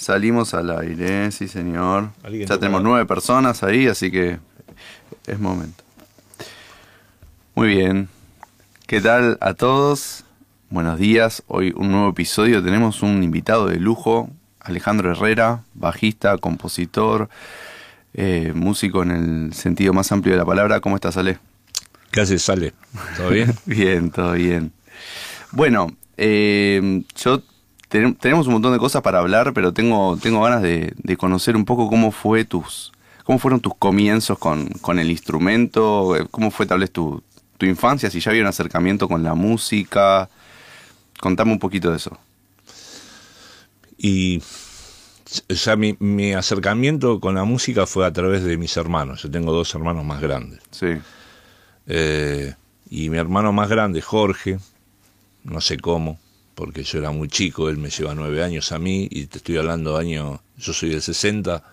Salimos al aire, sí señor. Ya tenemos nueve personas ahí, así que es momento. Muy bien. ¿Qué tal a todos? Buenos días. Hoy un nuevo episodio. Tenemos un invitado de lujo, Alejandro Herrera, bajista, compositor, eh, músico en el sentido más amplio de la palabra. ¿Cómo estás, Ale? ¿Qué haces, Sale? ¿Todo bien? Bien, todo bien. Bueno, eh, yo ten- tenemos un montón de cosas para hablar, pero tengo, tengo ganas de, de conocer un poco cómo fue tus, cómo fueron tus comienzos con, con el instrumento, eh, cómo fue tal vez tu, tu infancia, si ya había un acercamiento con la música. Contame un poquito de eso. Y o sea, mi, mi acercamiento con la música fue a través de mis hermanos. Yo tengo dos hermanos más grandes. Sí, Eh, y mi hermano más grande, Jorge, no sé cómo, porque yo era muy chico, él me lleva nueve años a mí, y te estoy hablando año, yo soy del 60,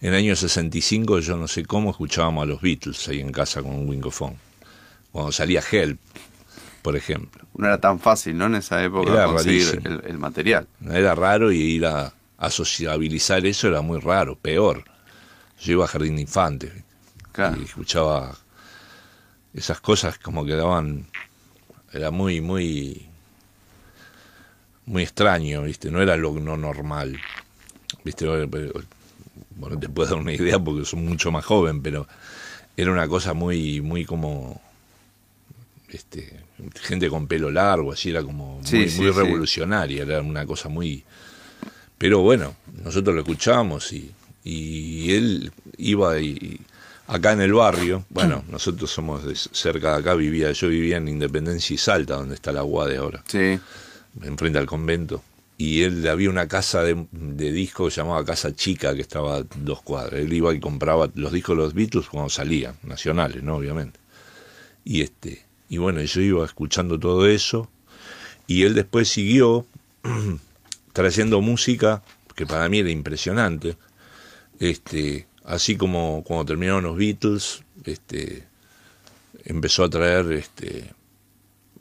en el año 65 yo no sé cómo escuchábamos a los Beatles ahí en casa con un wingofón. Cuando salía Help, por ejemplo. no era tan fácil, ¿no? En esa época Era conseguir el, el material. Era raro y ir a, a sociabilizar eso era muy raro, peor. Yo iba a jardín de infantes Claro. y escuchaba esas cosas como que daban era muy muy muy extraño viste no era lo no normal viste bueno te puedo dar una idea porque soy mucho más joven pero era una cosa muy muy como este gente con pelo largo así era como muy, Sí, sí, muy sí. revolucionaria era una cosa muy pero bueno nosotros lo escuchábamos y, y él iba y acá en el barrio bueno nosotros somos de cerca de acá vivía yo vivía en Independencia y Salta donde está la UAD ahora. Sí, enfrente al convento. Y él había una casa de, de discos llamada Casa Chica que estaba a dos cuadras. Él iba y compraba los discos de los Beatles cuando salían, nacionales, ¿no? Obviamente. Y este, y bueno, yo iba escuchando todo eso. Y él después siguió trayendo música que para mí era impresionante. Este, así como cuando terminaron los Beatles, este, empezó a traer este,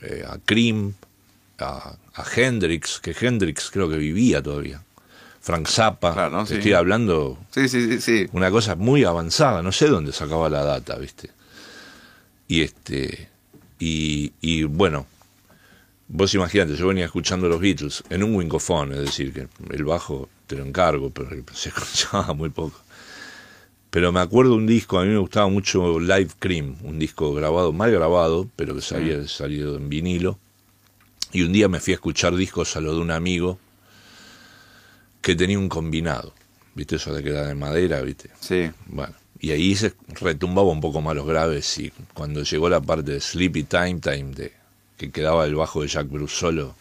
eh, a Cream, a, a Hendrix, que Hendrix creo que vivía todavía. Frank Zappa, Claro, ¿no? te Sí. estoy hablando sí, sí, sí. una cosa muy avanzada, no sé dónde sacaba la data, ¿viste? Y este y, y bueno, vos imaginate, yo venía escuchando los Beatles en un wingofón, es decir, que el bajo te lo encargo, pero se escuchaba muy poco. Pero me acuerdo un disco, a mí me gustaba mucho Live Cream, un disco grabado, mal grabado, pero que se había salido en vinilo. Y un día me fui a escuchar discos a lo de un amigo que tenía un combinado. ¿Viste eso de que era de madera, viste? Sí, Bueno, y ahí se retumbaba un poco más los graves y cuando llegó la parte de Sleepy Time Time, de, que quedaba el bajo de Jack Bruce solo,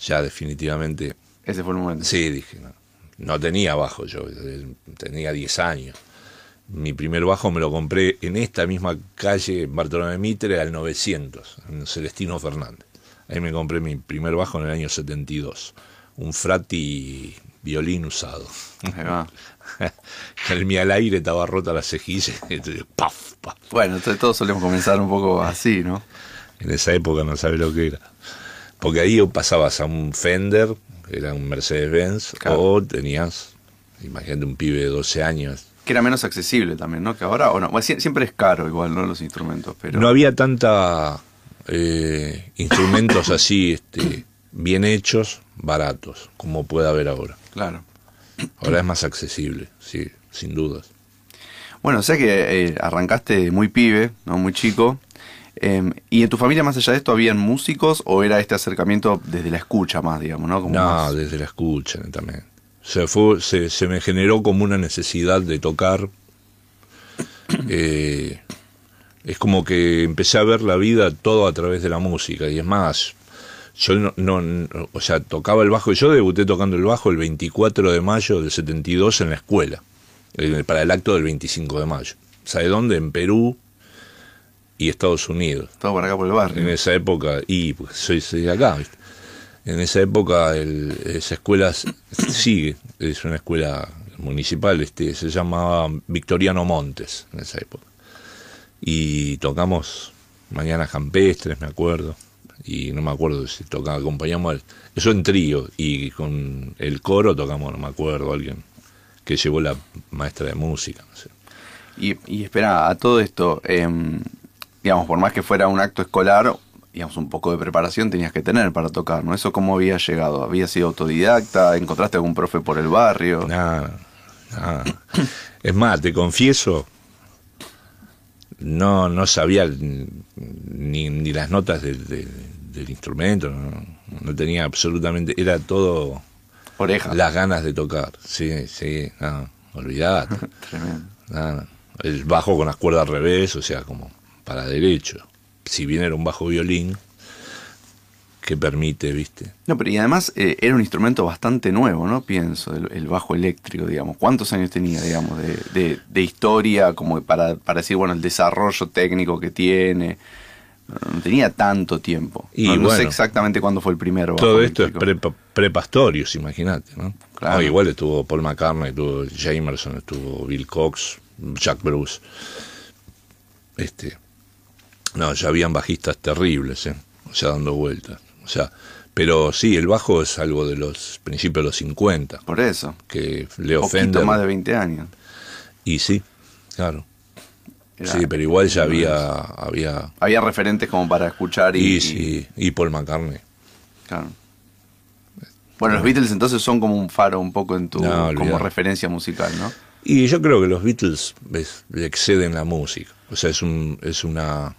ya definitivamente, ese fue el momento. sí, dije, no, no tenía bajo yo, tenía 10 años. Mi primer bajo me lo compré en esta misma calle, en Bartolomé Mitre, al 900, en Celestino Fernández. Ahí me compré mi primer bajo en el año 72, un frati violín usado. Ahí va. el al aire estaba rota la cejilla. entonces, paf, paf. Bueno, entonces todos solemos comenzar un poco así, ¿no? En esa época no sabes lo que era. Porque ahí pasabas a un Fender, que era un Mercedes-Benz, Claro. o tenías, imagínate un pibe de 12 años. Que era menos accesible también, ¿no? Que ahora, o no. Bueno, sie- siempre es caro igual, ¿no? Los instrumentos, pero... No había tanta eh, instrumentos así este, bien hechos, baratos, como puede haber ahora. Claro. Ahora es más accesible, sí, sin dudas. Bueno, o sea que eh, arrancaste muy pibe, ¿no? Muy chico. Em, ¿Y en tu familia, más allá de esto, habían músicos o era este acercamiento desde la escucha más, digamos, ¿no? Como No, más- desde la escucha también. Se, fue, se, se me generó como una necesidad de tocar. Eh, es como que empecé a ver la vida todo a través de la música. Y es más, yo no, no- o sea, tocaba el bajo. Yo debuté tocando el bajo el 24 de mayo del 72 en la escuela, para el acto del 25 de mayo. ¿Sabe dónde? En Perú y Estados Unidos Todo por acá por el barrio. en esa época, y pues, soy, soy de acá, ¿viste? en esa época el- esa escuela sigue, es una escuela municipal, este, se llamaba Victoriano Montes en esa época. Y tocamos Mañanas Campestres, me acuerdo, y no me acuerdo si tocaba, acompañamos, eso en trío, y con el coro tocamos, no me acuerdo, alguien que llevó la maestra de música, no sé. Y, y espera, a todo esto, em, digamos, por más que fuera un acto escolar, digamos, un poco de preparación tenías que tener para tocar, ¿no? ¿Eso cómo había llegado? ¿Había sido autodidacta? ¿Encontraste algún profe por el barrio? Nada, nada. Es más, te confieso, no, no sabía ni, ni las notas del, instrumento, no, no, tenía absolutamente, era todo Oreja. las ganas de tocar, sí, sí, no, olvidate. Tremendo. nada. El bajo con las cuerdas al revés, o sea, como para derecho. Si bien era un bajo violín, que permite, ¿viste? No, pero y además eh, era un instrumento bastante nuevo, ¿no? Pienso, el, el bajo eléctrico, digamos. ¿Cuántos años tenía, digamos, de, de, de historia, como para, para decir, bueno, el desarrollo técnico que tiene? No tenía tanto tiempo. Y no, no sé exactamente cuándo fue el primero. Todo esto es pre, prepastorius, imagínate, ¿no? Claro. No, igual estuvo Paul McCartney, estuvo Jamerson, estuvo Bill Cox, Jack Bruce. Este, no, ya habían bajistas terribles, ¿eh? O sea, dando vueltas. O sea, pero sí, el bajo es algo de los principios de los 50, Por eso. que Leo Poquito Fender. más de 20 años. Y sí, claro. Era- sí, pero igual ya había, había Había referentes como para escuchar y... y, sí, y Paul McCartney. Claro. Bueno, los Beatles entonces son como un faro un poco en tu No, como referencia musical, ¿no? Y yo creo que los Beatles le exceden la música. O sea, es un, es una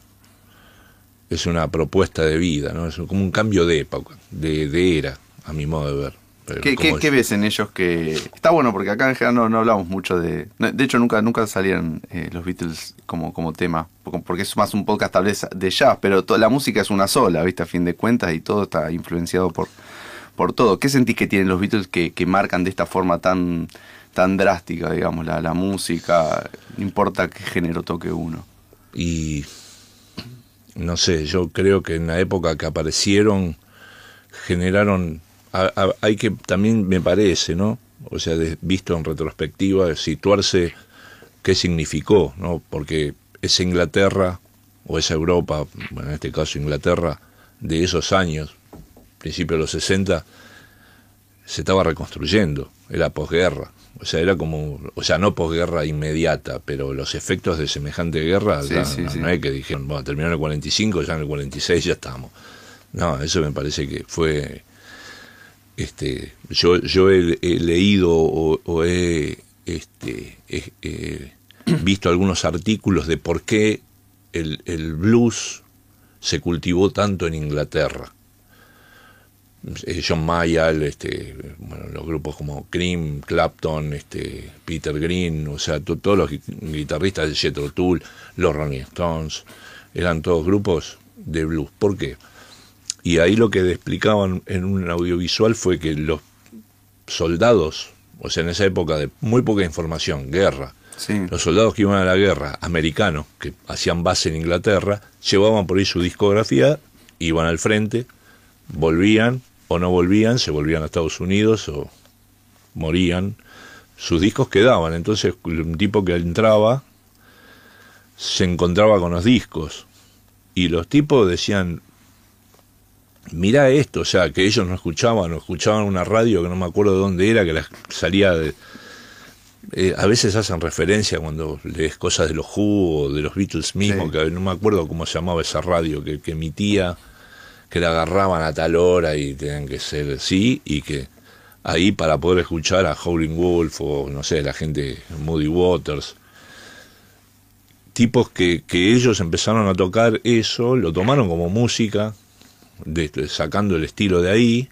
es una propuesta de vida, ¿no? Es como un cambio de época, de, de era, a mi modo de ver. Pero ¿Qué, como qué- qué ves en ellos que está bueno porque acá en general no, no hablamos mucho de de hecho nunca nunca salían eh, los Beatles como como tema porque es más un podcast tal vez de jazz pero la música es una sola viste a fin de cuentas y todo está influenciado por por todo qué sentís que tienen los Beatles que, que marcan de esta forma tan tan drástica digamos la, la música no importa qué género toque uno Y no sé, yo creo que en la época que aparecieron generaron a- a- hay que también me parece, ¿no? O sea, de- visto en retrospectiva, situarse qué significó, ¿no? Porque esa Inglaterra o esa Europa, bueno, en este caso Inglaterra de esos años, principios de los 60 se estaba reconstruyendo, era posguerra. O sea, era como, o sea, no posguerra inmediata, pero los efectos de semejante guerra, Sí, ya sí, no, sí. no es que dijeron, bueno, terminó en el 45, ya en el 46 ya estamos. No, eso me parece que fue, este, yo, yo he, he leído o, o he, este, he- he visto algunos artículos de por qué el, el blues se cultivó tanto en Inglaterra. Eh, John Mayall, este, bueno, los grupos como Cream, Clapton, este, Peter Green, o sea, to- todos los gui- guitarristas de Jethro Tull, los Rolling Stones, eran todos grupos de blues. ¿Por qué? Y ahí lo que explicaban en un audiovisual fue que los soldados, o sea, en esa época de muy poca información, guerra, sí los soldados que iban a la guerra, americanos, que hacían base en Inglaterra, llevaban por ahí su discografía, iban al frente, volvían o no volvían, se volvían a Estados Unidos o morían, sus discos quedaban. Entonces un tipo que entraba se encontraba con los discos y los tipos decían, mira esto, o sea, que ellos no escuchaban, o escuchaban una radio que no me acuerdo de dónde era, que la- salía de, eh, a veces hacen referencia cuando lees cosas de los Who o de los Beatles mismos, Sí. que no me acuerdo cómo se llamaba esa radio, que, que emitía, que la agarraban a tal hora y tenían que ser así, y que ahí para poder escuchar a Howling Wolf o no sé, la gente Moody Waters, tipos que, que ellos empezaron a tocar eso, lo tomaron como música, de- sacando el estilo de ahí,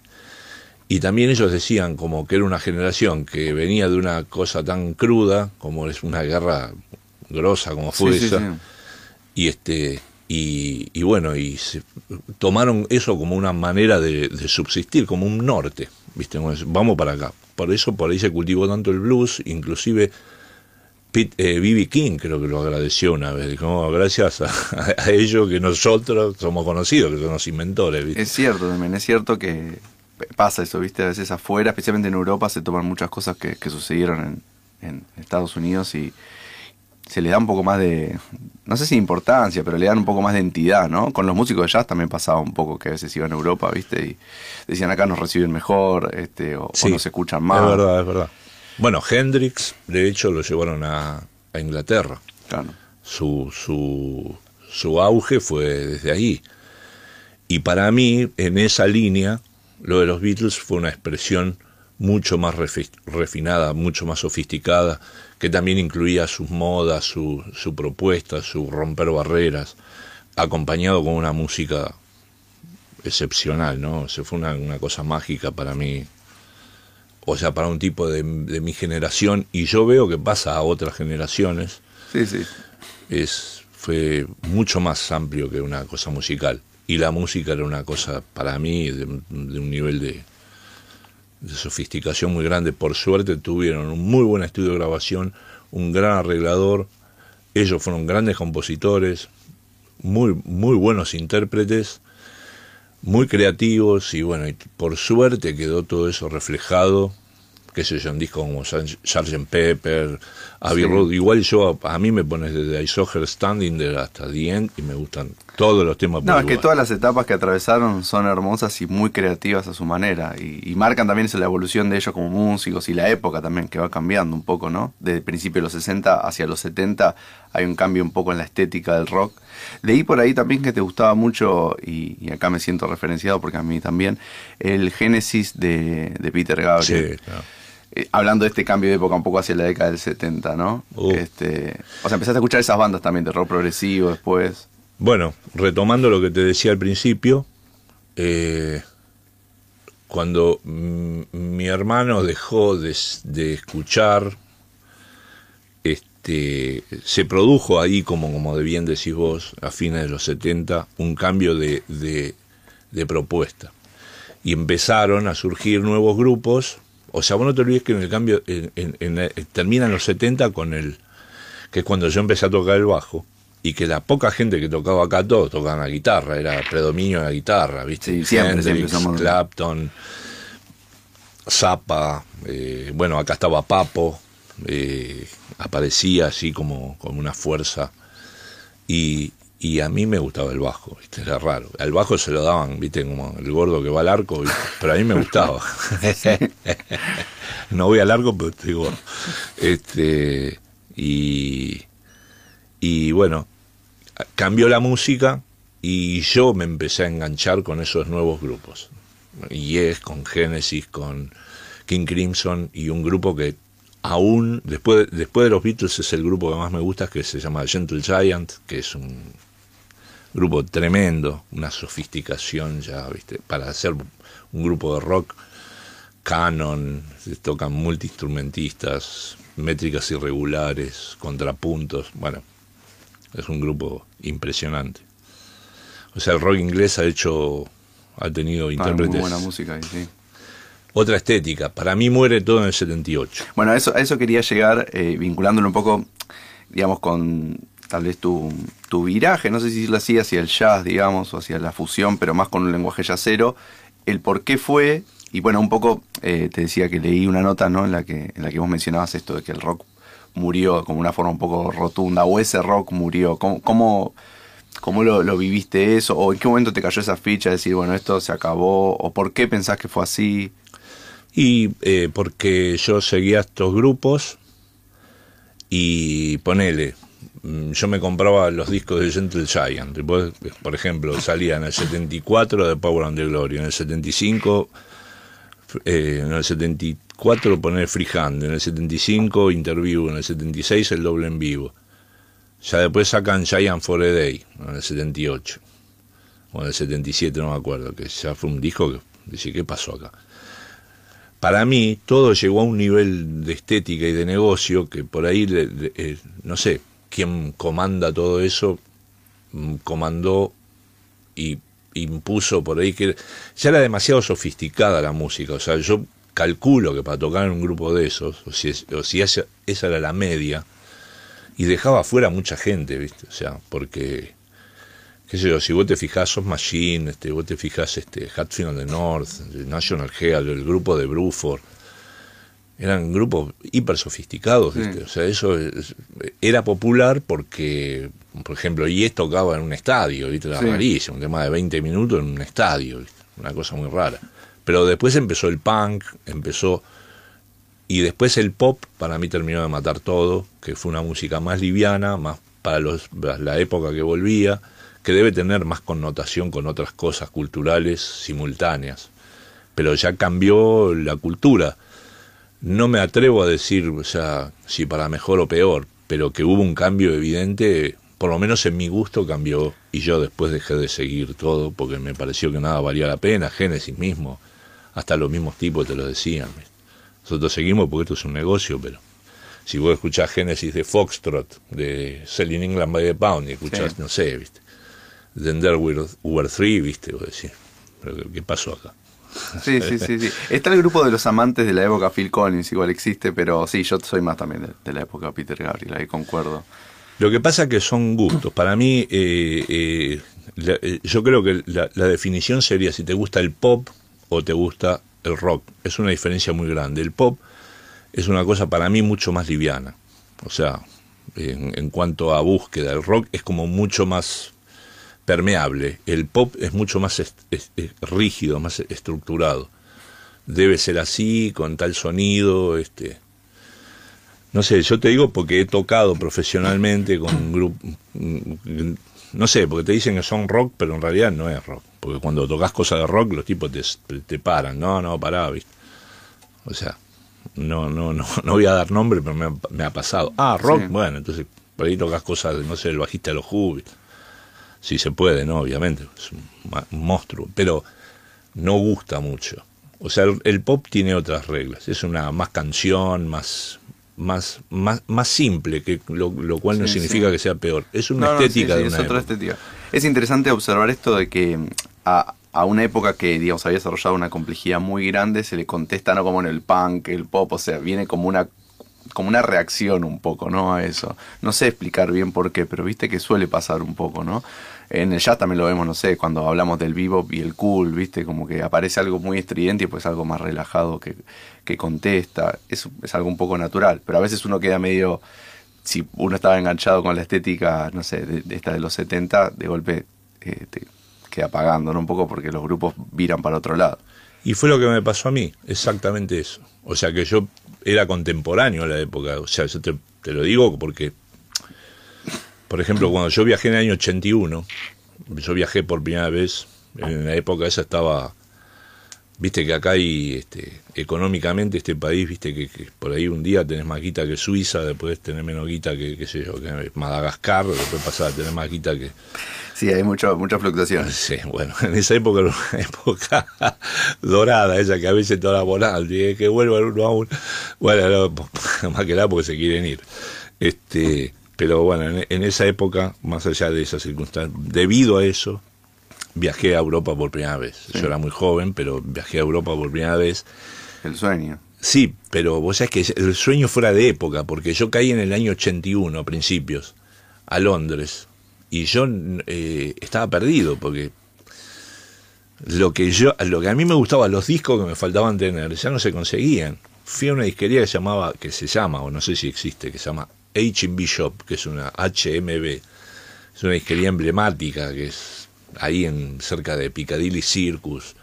y también ellos decían como que era una generación que venía de una cosa tan cruda como es una guerra grosa como fue Sí, sí, esa sí. y este y, y bueno y se- tomaron eso como una manera de, de subsistir como un norte viste vamos para acá por eso por ahí se cultivó tanto el blues inclusive Pete, eh, B.B. King creo que lo agradeció una vez dijo "Oh, gracias a, a ellos que nosotros somos conocidos que son los inventores ¿viste? Es cierto también, es cierto que pasa eso, viste, a veces afuera, especialmente en Europa, se toman muchas cosas que, que sucedieron en, en Estados Unidos y, se le da un poco más de, no sé si importancia, pero le dan un poco más de entidad, ¿no? Con los músicos de jazz también pasaba un poco que a veces iban a Europa, ¿viste? Y decían acá nos reciben mejor, este, o, Sí, nos escuchan más. Es verdad, es verdad. Bueno, Hendrix, de hecho, lo llevaron a, a Inglaterra. Claro. Su, su, su auge fue desde ahí. Y para mí, en esa línea, lo de los Beatles fue una expresión mucho más refi- refinada, mucho más sofisticada, que también incluía sus modas, su, su propuesta, su romper barreras, acompañado con una música excepcional, ¿no? O sea, fue una, una cosa mágica para mí, o sea, para un tipo de, de mi generación, y yo veo que pasa a otras generaciones, Sí, sí. es, fue mucho más amplio que una cosa musical. Y la música era una cosa, para mí, de, de un nivel de, de sofisticación muy grande. Por suerte tuvieron un muy buen estudio de grabación, un gran arreglador, ellos fueron grandes compositores, muy, muy buenos intérpretes, muy creativos y bueno, y por suerte quedó todo eso reflejado, qué sé yo, en discos como Sgt. Pepper, Abbey Sí. Road. Igual yo, a mí me pones desde I Saw Her Standing hasta The End y me gustan todos los temas. No, es que todas las etapas que atravesaron son hermosas y muy creativas a su manera. Y, y marcan también esa la evolución de ellos como músicos y la época también que va cambiando un poco, ¿no? Desde el principio de los 60 hacia los 70 hay un cambio un poco en la estética del rock. Leí por ahí también que te gustaba mucho, y, y acá me siento referenciado porque a mí también, el Génesis de, de Peter Gabriel. Sí, claro. Eh, hablando de este cambio de época un poco hacia la década del 70, ¿no? Uh. Este, o sea, empezaste a escuchar esas bandas también de rock progresivo después. Bueno, retomando lo que te decía al principio, eh, cuando mi hermano dejó de, escuchar, este, se produjo ahí, como, como de bien decís vos, a fines de los 70, un cambio de, de, de propuesta. Y empezaron a surgir nuevos grupos. O sea, vos no te olvides que en el cambio, en, en- en la- terminan los 70 con el, que es cuando yo empecé a tocar el bajo, y que la poca gente que tocaba acá, todos tocaban la guitarra, era predominio de la guitarra, ¿viste? Sí, siempre, Hendrix, siempre Clapton, Zappa, eh, bueno, acá estaba Papo, eh, aparecía así como, como una fuerza, y, y a mí me gustaba el bajo, ¿viste? Era raro. Al bajo se lo daban, ¿viste? Como el gordo que va al arco, pero a mí me gustaba. no voy al arco, pero estoy gordo. Este, y, y bueno, cambió la música y yo me empecé a enganchar con esos nuevos grupos. Yes, con Genesis, con King Crimson y un grupo que aún, después, después de los Beatles, es el grupo que más me gusta, que se llama Gentle Giant, que es un grupo tremendo, una sofisticación ya, ¿viste? Para hacer un grupo de rock canon, se tocan multiinstrumentistas, métricas irregulares, contrapuntos, bueno, es un grupo impresionante. O sea, el rock inglés ha hecho, ha tenido Ah, muy intérpretes, buena música, y sí. otra estética. Para mí muere todo en el 78. Bueno, a eso, a eso quería llegar, eh, vinculándolo un poco, digamos, con tal vez tu, tu viraje, no sé si decirlo así, hacia el jazz, digamos, o hacia la fusión, pero más con un lenguaje jazzero, el por qué fue, y bueno, un poco eh, te decía que leí una nota, ¿no? En la que, en la que vos mencionabas esto de que el rock murió como una forma un poco rotunda, o ese rock murió. ¿Cómo, cómo, cómo lo, lo viviste eso? ¿O en qué momento te cayó esa ficha de decir, bueno, esto se acabó? ¿O por qué pensás que fue así? Y eh, porque yo seguía estos grupos y ponele, yo me compraba los discos de Gentle Giant. Después, por ejemplo, salía en el 74 de Power and the Glory, en el 75, eh, en el 74 poner Freehand, en el 75 Interview, en el 76 el doble en vivo. Ya después sacan Giant for a Day, en el 78. O en el 77, no me acuerdo, que ya fue un disco que dice, ¿qué pasó acá? para mí todo llegó a un nivel de estética y de negocio que por ahí, le- le- eh, no sé, quién comanda todo eso, mm, comandó y impuso por ahí que ya era demasiado sofisticada la música, o sea, yo calculo que para tocar en un grupo de esos, o si, es- o si esa, esa era la media, y dejaba afuera mucha gente, ¿viste? O sea, porque qué sé yo, si vos te fijás, sos Machine, este, vos te fijás este, Hatfield and the North, National Herald, el grupo de Bruford, eran grupos hiper sofisticados, ¿viste? O sea, eso era popular porque, por ejemplo, Yes tocaba en un estadio, ¿viste? Era rarísimo, un tema de 20 minutos en un estadio, Una cosa muy rara. Pero después empezó el punk, empezó... Y después el pop para mí terminó de matar todo, que fue una música más liviana, más para los, la época que volvía, que debe tener más connotación con otras cosas culturales simultáneas. Pero ya cambió la cultura no me atrevo a decir, o sea, si para mejor o peor, pero que hubo un cambio evidente, por lo menos en mi gusto cambió y yo después dejé de seguir todo porque me pareció que nada valía la pena, Génesis mismo, hasta los mismos tipos te lo decían. Nosotros seguimos porque esto es un negocio, pero si vos escuchás Génesis de Foxtrot, de Selling England by the Pound, y escuchás, no sé, ¿viste? Then there were, three, ¿viste? Vos decís, ¿pero qué pasó acá? Sí, sí, sí, sí. Está el grupo de los amantes de la época Phil Collins, igual existe, pero sí, yo soy más también de, la época Peter Gabriel, ahí concuerdo. Lo que pasa es que son gustos. Para mí, eh, eh, eh, yo creo que la, definición sería si te gusta el pop o te gusta el rock. Es una diferencia muy grande. El pop es una cosa para mí mucho más liviana. O sea, en cuanto a búsqueda, el rock es como mucho más permeable. El pop es mucho más rígido, más estructurado. Debe ser así, con tal sonido, este. No sé, yo te digo porque he tocado profesionalmente con grupos, no sé, porque te dicen que son rock, pero en realidad no es rock. Porque cuando tocas cosas de rock, los tipos te, te paran. No, no, pará, ¿viste? O sea, no, no, no, no voy a dar nombre, pero me ha, pasado. Ah, rock, bueno, entonces por ahí tocas cosas, no sé, el bajista de los Who, si se puede, ¿no? Obviamente, es un, monstruo, pero no gusta mucho. O sea, el, pop tiene otras reglas, es una más canción, más más más, más simple, que lo, cual no significa que sea peor. Es una estética de una es otra estética. Es interesante observar esto de que a, a una época que, digamos, había desarrollado una complejidad muy grande, se le contesta no como en el punk, el pop, o sea, viene como una como una reacción un poco, ¿no? A eso. No sé explicar bien por qué, pero viste que suele pasar un poco, ¿no? En el jazz también lo vemos, no sé, cuando hablamos del bebop y el cool, viste, como que aparece algo muy estridente y pues algo más relajado que, que contesta. Es, es algo un poco natural, pero a veces uno queda medio, si uno estaba enganchado con la estética, no sé, de, esta de los 70, de golpe eh, te queda apagando, ¿no? Un poco porque los grupos viran para otro lado. Y fue lo que me pasó a mí, exactamente eso. O sea que yo era contemporáneo a la época. O sea, yo te, lo digo porque, por ejemplo, cuando yo viajé en el año 81, yo viajé por primera vez, en la época esa estaba, viste que acá hay, este, económicamente este país, viste que, por ahí un día tenés más guita que Suiza, después tenés menos guita que, qué sé yo, que Madagascar, después pasar a tener más guita que Sí, hay mucho, mucha fluctuación. Sí, bueno, en esa época era una época dorada, esa que a veces toda volada, que vuelvan uno a uno. Bueno, más que nada porque se quieren ir. Este, pero bueno, en, esa época, más allá de esas circunstancias, debido a eso, viajé a Europa por primera vez. Yo era muy joven, pero viajé a Europa por primera vez. El sueño. Sí, pero vos sabés que el sueño fuera de época, porque yo caí en el año 81, a principios, a Londres y yo eh, estaba perdido porque lo que yo lo que a mí me gustaba los discos que me faltaban tener ya no se conseguían fui a una disquería que llamaba que se llama o no sé si existe que se llama H&B Shop que es una HMB es una disquería emblemática que es ahí en cerca de Piccadilly Circus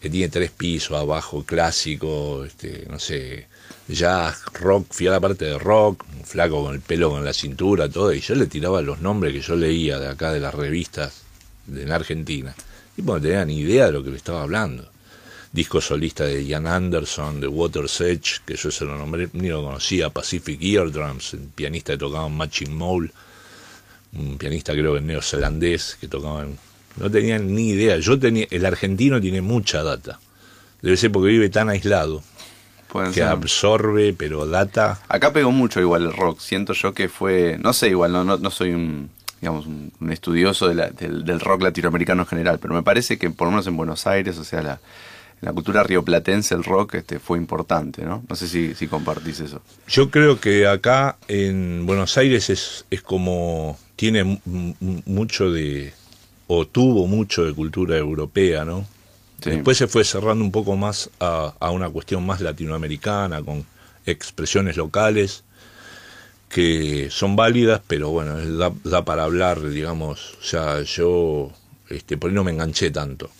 que tiene tres pisos abajo clásico este no sé jazz, rock, fui a la parte de rock, un flaco con el pelo con la cintura, todo, y yo le tiraba los nombres que yo leía de acá de las revistas de en Argentina. Y no tenía ni idea de lo que le estaba hablando. Disco solista de Ian Anderson, de Water's Edge, que yo se lo nombré, ni lo conocía, Pacific Eardrums, un pianista que tocaba en Matching Mole, un pianista creo que neozelandés que tocaba en... No tenía ni idea. Yo tenía, el argentino tiene mucha data. Debe ser porque vive tan aislado que absorbe, pero data. Acá pegó mucho igual el rock. Siento yo que fue, no sé, igual no, no, soy un, digamos, un, estudioso del, rock latinoamericano en general, pero me parece que por lo menos en Buenos Aires, o sea, la, en la cultura rioplatense el rock este, fue importante, ¿no? No sé si, si compartís eso. Yo creo que acá en Buenos Aires es, es como, tiene mucho de, o tuvo mucho de cultura europea, ¿no? Después se fue cerrando un poco más a, una cuestión más latinoamericana, con expresiones locales que son válidas, pero bueno, da, da para hablar, digamos, o sea, yo este, por ahí no me enganché tanto.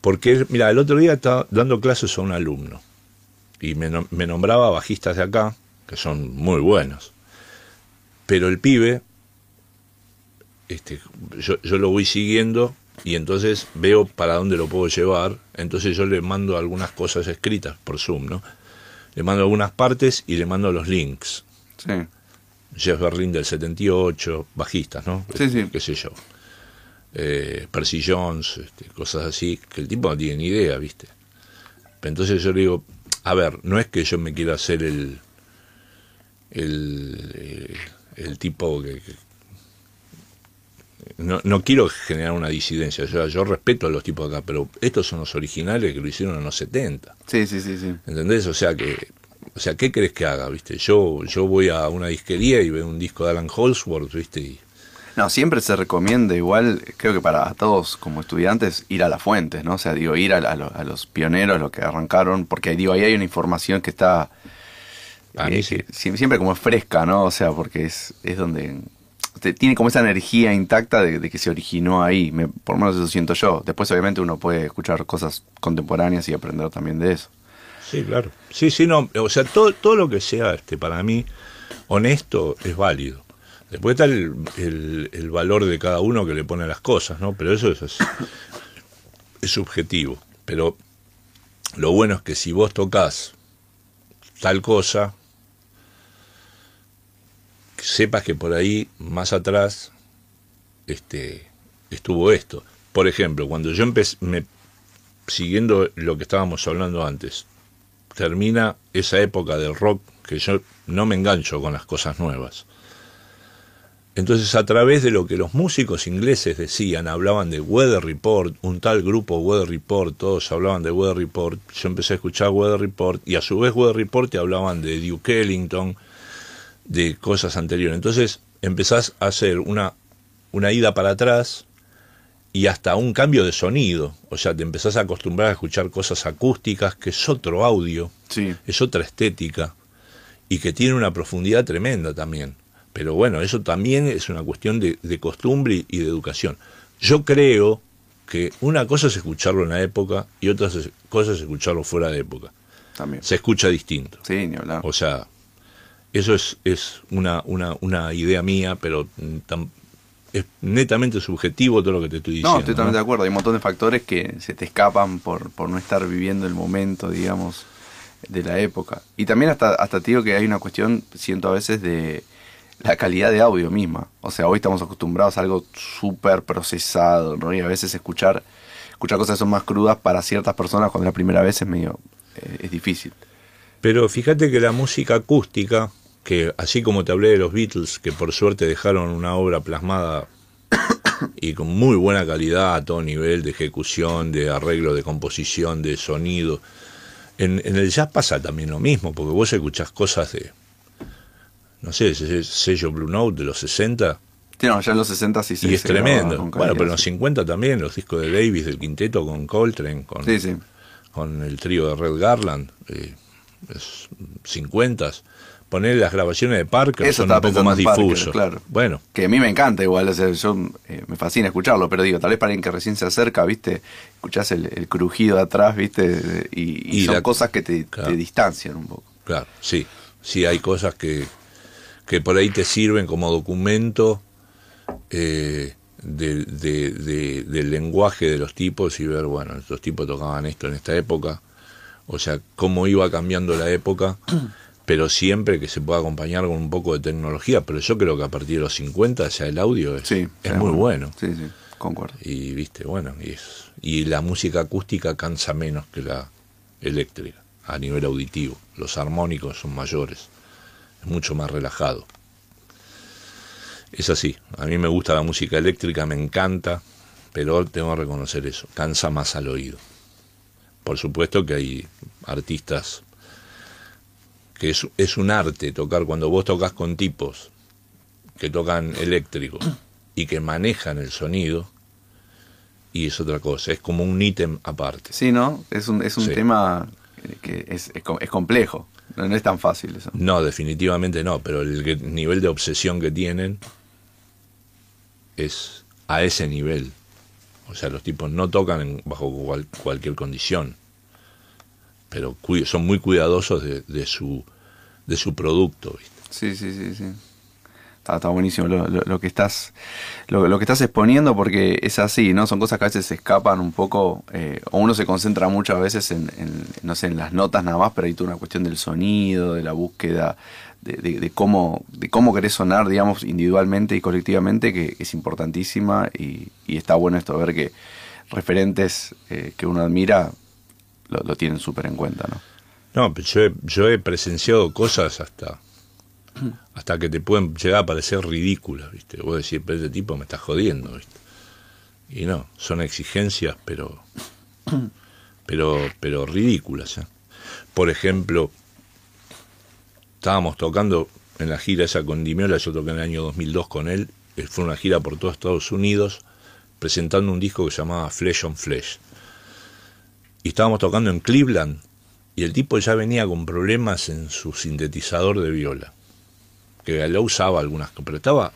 Porque, mira, el otro día estaba dando clases a un alumno y me, me nombraba bajistas de acá, que son muy buenos. Pero el pibe, este, yo, yo lo voy siguiendo y entonces veo para dónde lo puedo llevar. Entonces yo le mando algunas cosas escritas por Zoom, ¿no? Le mando algunas partes y le mando los links. Sí. Jeff Berlin del 78, bajistas, ¿no? Sí, sí. Qué sé yo. Eh, Percy Jones, este, cosas así, que el tipo no tiene ni idea, ¿viste? Entonces yo le digo, a ver, no es que yo me quiera hacer el, el, eh, el tipo que... no, no quiero generar una disidencia, yo, yo respeto a los tipos de acá, pero estos son los originales que lo hicieron en los 70. Sí, sí, sí, sí. ¿Entendés? O sea que, o sea, ¿qué crees que haga? ¿Viste? Yo, yo voy a una disquería y veo un disco de Alan Holsworth, ¿viste? Y, No, siempre se recomienda igual, creo que para todos como estudiantes, ir a las fuentes, ¿no? O sea, digo, ir a, a lo- a los pioneros, los que arrancaron, porque digo, ahí hay una información que está A mí eh, sí. que sie- siempre como fresca, ¿no? O sea, porque es, es donde tiene como esa energía intacta de, que se originó ahí, por lo menos eso siento yo. Después obviamente uno puede escuchar cosas contemporáneas y aprender también de eso. Sí, claro. Sí, sí, no. O sea, todo, todo lo que sea este, para mí honesto es válido. Después está el, el- valor de cada uno que le pone a las cosas, ¿no? Pero eso es, es, es subjetivo. Pero lo bueno es que si vos tocas tal cosa, sepas que por ahí, más atrás, este, estuvo esto. Por ejemplo, cuando yo empecé, me, siguiendo lo que estábamos hablando antes, termina esa época del rock que yo no me engancho con las cosas nuevas. Entonces, a través de lo que los músicos ingleses decían, hablaban de Weather Report, un tal grupo Weather Report, todos hablaban de Weather Report, yo empecé a escuchar Weather Report y a su vez Weather Report te hablaban de Duke Ellington, de cosas anteriores. Entonces, empezás a hacer una, una ida para atrás y hasta un cambio de sonido. O sea, te empezás a acostumbrar a escuchar cosas acústicas, que es otro audio, Sí. es otra estética y que tiene una profundidad tremenda también. Pero bueno, eso también es una cuestión de, de costumbre y de educación. Yo creo que una cosa es escucharlo en la época y otra cosa es escucharlo fuera de época. También. Se escucha distinto. Sí, ni hablar. O sea, eso es, es una, una, una idea mía, pero mm, tam- es netamente subjetivo todo lo que te estoy diciendo. No, estoy totalmente ¿no? de acuerdo. Hay un montón de factores que se te escapan por, por no estar viviendo el momento, digamos, de la época. Y también hasta, hasta te digo que hay una cuestión, siento a veces, de la calidad de audio misma. O sea, hoy estamos acostumbrados a algo súper procesado, ¿no? Y a veces escuchar, escuchar cosas que son más crudas para ciertas personas cuando es la primera vez es medio, eh, es difícil. Pero fíjate que la música acústica, que así como te hablé de los Beatles, que por suerte dejaron una obra plasmada y con muy buena calidad a todo nivel de ejecución, de arreglo, de composición, de sonido, en, en el jazz pasa también lo mismo, porque vos escuchás cosas de, no sé, ese sello Blue Note de los 60 Sí, no, ya en los 60 sí se y es se tremendo. Bueno, pero en los sí. 50 también, los discos de Davis, del quinteto con Coltrane, con, Sí, sí. con el trío de Red Garland, eh, es 50. Poner las grabaciones de Parker Eso son un poco más difusos. claro. Bueno, Que a mí me encanta igual, o sea, yo eh, me fascina escucharlo, pero digo, tal vez para alguien que recién se acerca, viste, escuchás el, el crujido de atrás, viste, y, y Y son la- cosas que te, claro. te distancian un poco. claro, sí. Sí, hay cosas que, que por ahí te sirven como documento eh, de- de- de- del lenguaje de los tipos y ver, bueno, estos tipos tocaban esto en esta época. O sea, cómo iba cambiando la época, pero siempre que se pueda acompañar con un poco de tecnología. Pero yo creo que a partir de los 50 ya el audio es, Sí, es muy bueno. Sí, sí, concuerdo. Y viste, bueno, y, es, y la música acústica cansa menos que la eléctrica a nivel auditivo. Los armónicos son mayores, es mucho más relajado. Es así, a mí me gusta la música eléctrica, me encanta, pero tengo que reconocer eso, cansa más al oído. Por supuesto que hay artistas que es, es un arte tocar, cuando vos tocas con tipos que tocan eléctrico y que manejan el sonido, y es otra cosa, es como un ítem aparte. Sí, ¿no? Es un, es un Sí. tema que es, es, com- es complejo. No, es tan fácil eso. No, definitivamente no, pero el nivel de obsesión que tienen es a ese nivel. O sea, los tipos no tocan bajo cualquier condición, pero son muy cuidadosos de, su, de su producto. Sí, sí, sí, sí. Está, buenísimo lo, que estás lo, que estás exponiendo porque es así, ¿no? Son cosas que a veces se escapan un poco, eh, o uno se concentra muchas veces en, no sé, en las notas nada más, pero hay toda una cuestión del sonido, de la búsqueda, de, cómo, de cómo querés sonar, digamos, individualmente y colectivamente, que, es importantísima y, está bueno esto, ver que referentes eh, que uno admira lo, tienen súper en cuenta, ¿no? No, yo yo he presenciado cosas hasta hasta que te pueden llegar a parecer ridículas, ¿viste? Vos decís, pero este tipo me está jodiendo, ¿viste? Y no, son exigencias, pero pero pero ridículas. ¿eh? Por ejemplo, estábamos tocando en la gira esa con Dimiola, yo toqué en el año 2002 con él, eh, fue una gira por todo Estados Unidos, presentando un disco que se llamaba Flesh on Flesh. Y estábamos tocando en Cleveland, y el tipo ya venía con problemas en su sintetizador de viola que lo usaba algunas, pero estaba...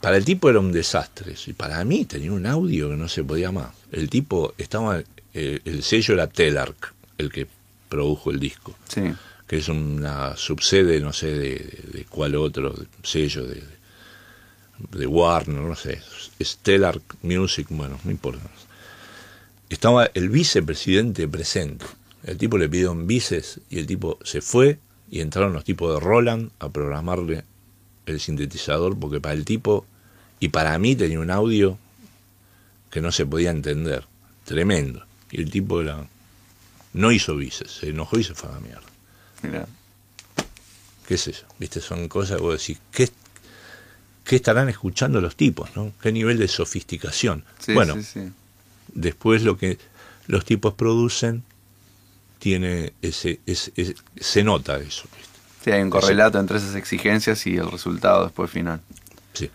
Para el tipo era un desastre, y para mí tenía un audio que no se podía más. El tipo estaba, eh, el sello era Telarc, el que produjo el disco, sí. que es una subsede, no sé, de, cuál otro sello, de, de Warner, no sé, Stellar Music, bueno, no importa. Estaba el vicepresidente presente. El tipo le pidió un vices y el tipo se fue y entraron los tipos de Roland a programarle el sintetizador porque para el tipo y para mí tenía un audio que no se podía entender, tremendo. Y el tipo era no hizo bices, se enojó y se fue a la mierda. Mira. ¿Qué es eso? ¿Viste? Son cosas que vos decís, ¿qué, ¿qué estarán escuchando los tipos? ¿no? ¿Qué nivel de sofisticación? bueno, después lo que los tipos producen tiene ese, se nota eso. Sí, hay un correlato entre esas exigencias y el resultado después final. Sí.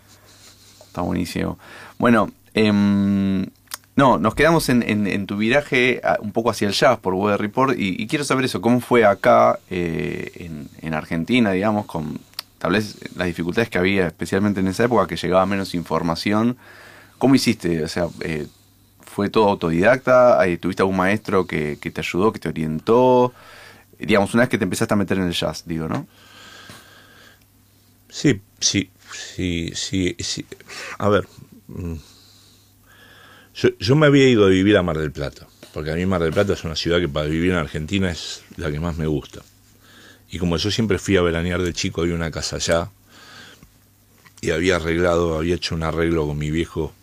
Está buenísimo. Bueno, em, no, nos quedamos en, tu viraje un poco hacia el jazz por Weather Report y, quiero saber eso, cómo fue acá eh, en, Argentina, digamos, con tal vez las dificultades que había, especialmente en esa época, que llegaba menos información. ¿Cómo hiciste? O sea, eh, ¿Fue todo autodidacta? ¿Tuviste algún maestro que, te ayudó, que te orientó? Digamos, una vez que te empezaste a meter en el jazz, digo, ¿no? Sí, sí, sí, sí. A ver, mm, yo, me había ido a vivir a Mar del Plata, porque a mí Mar del Plata es una ciudad que para vivir en Argentina es la que más me gusta. Y como yo siempre fui a veranear de chico, había una casa allá, y había arreglado, había hecho un arreglo con mi viejo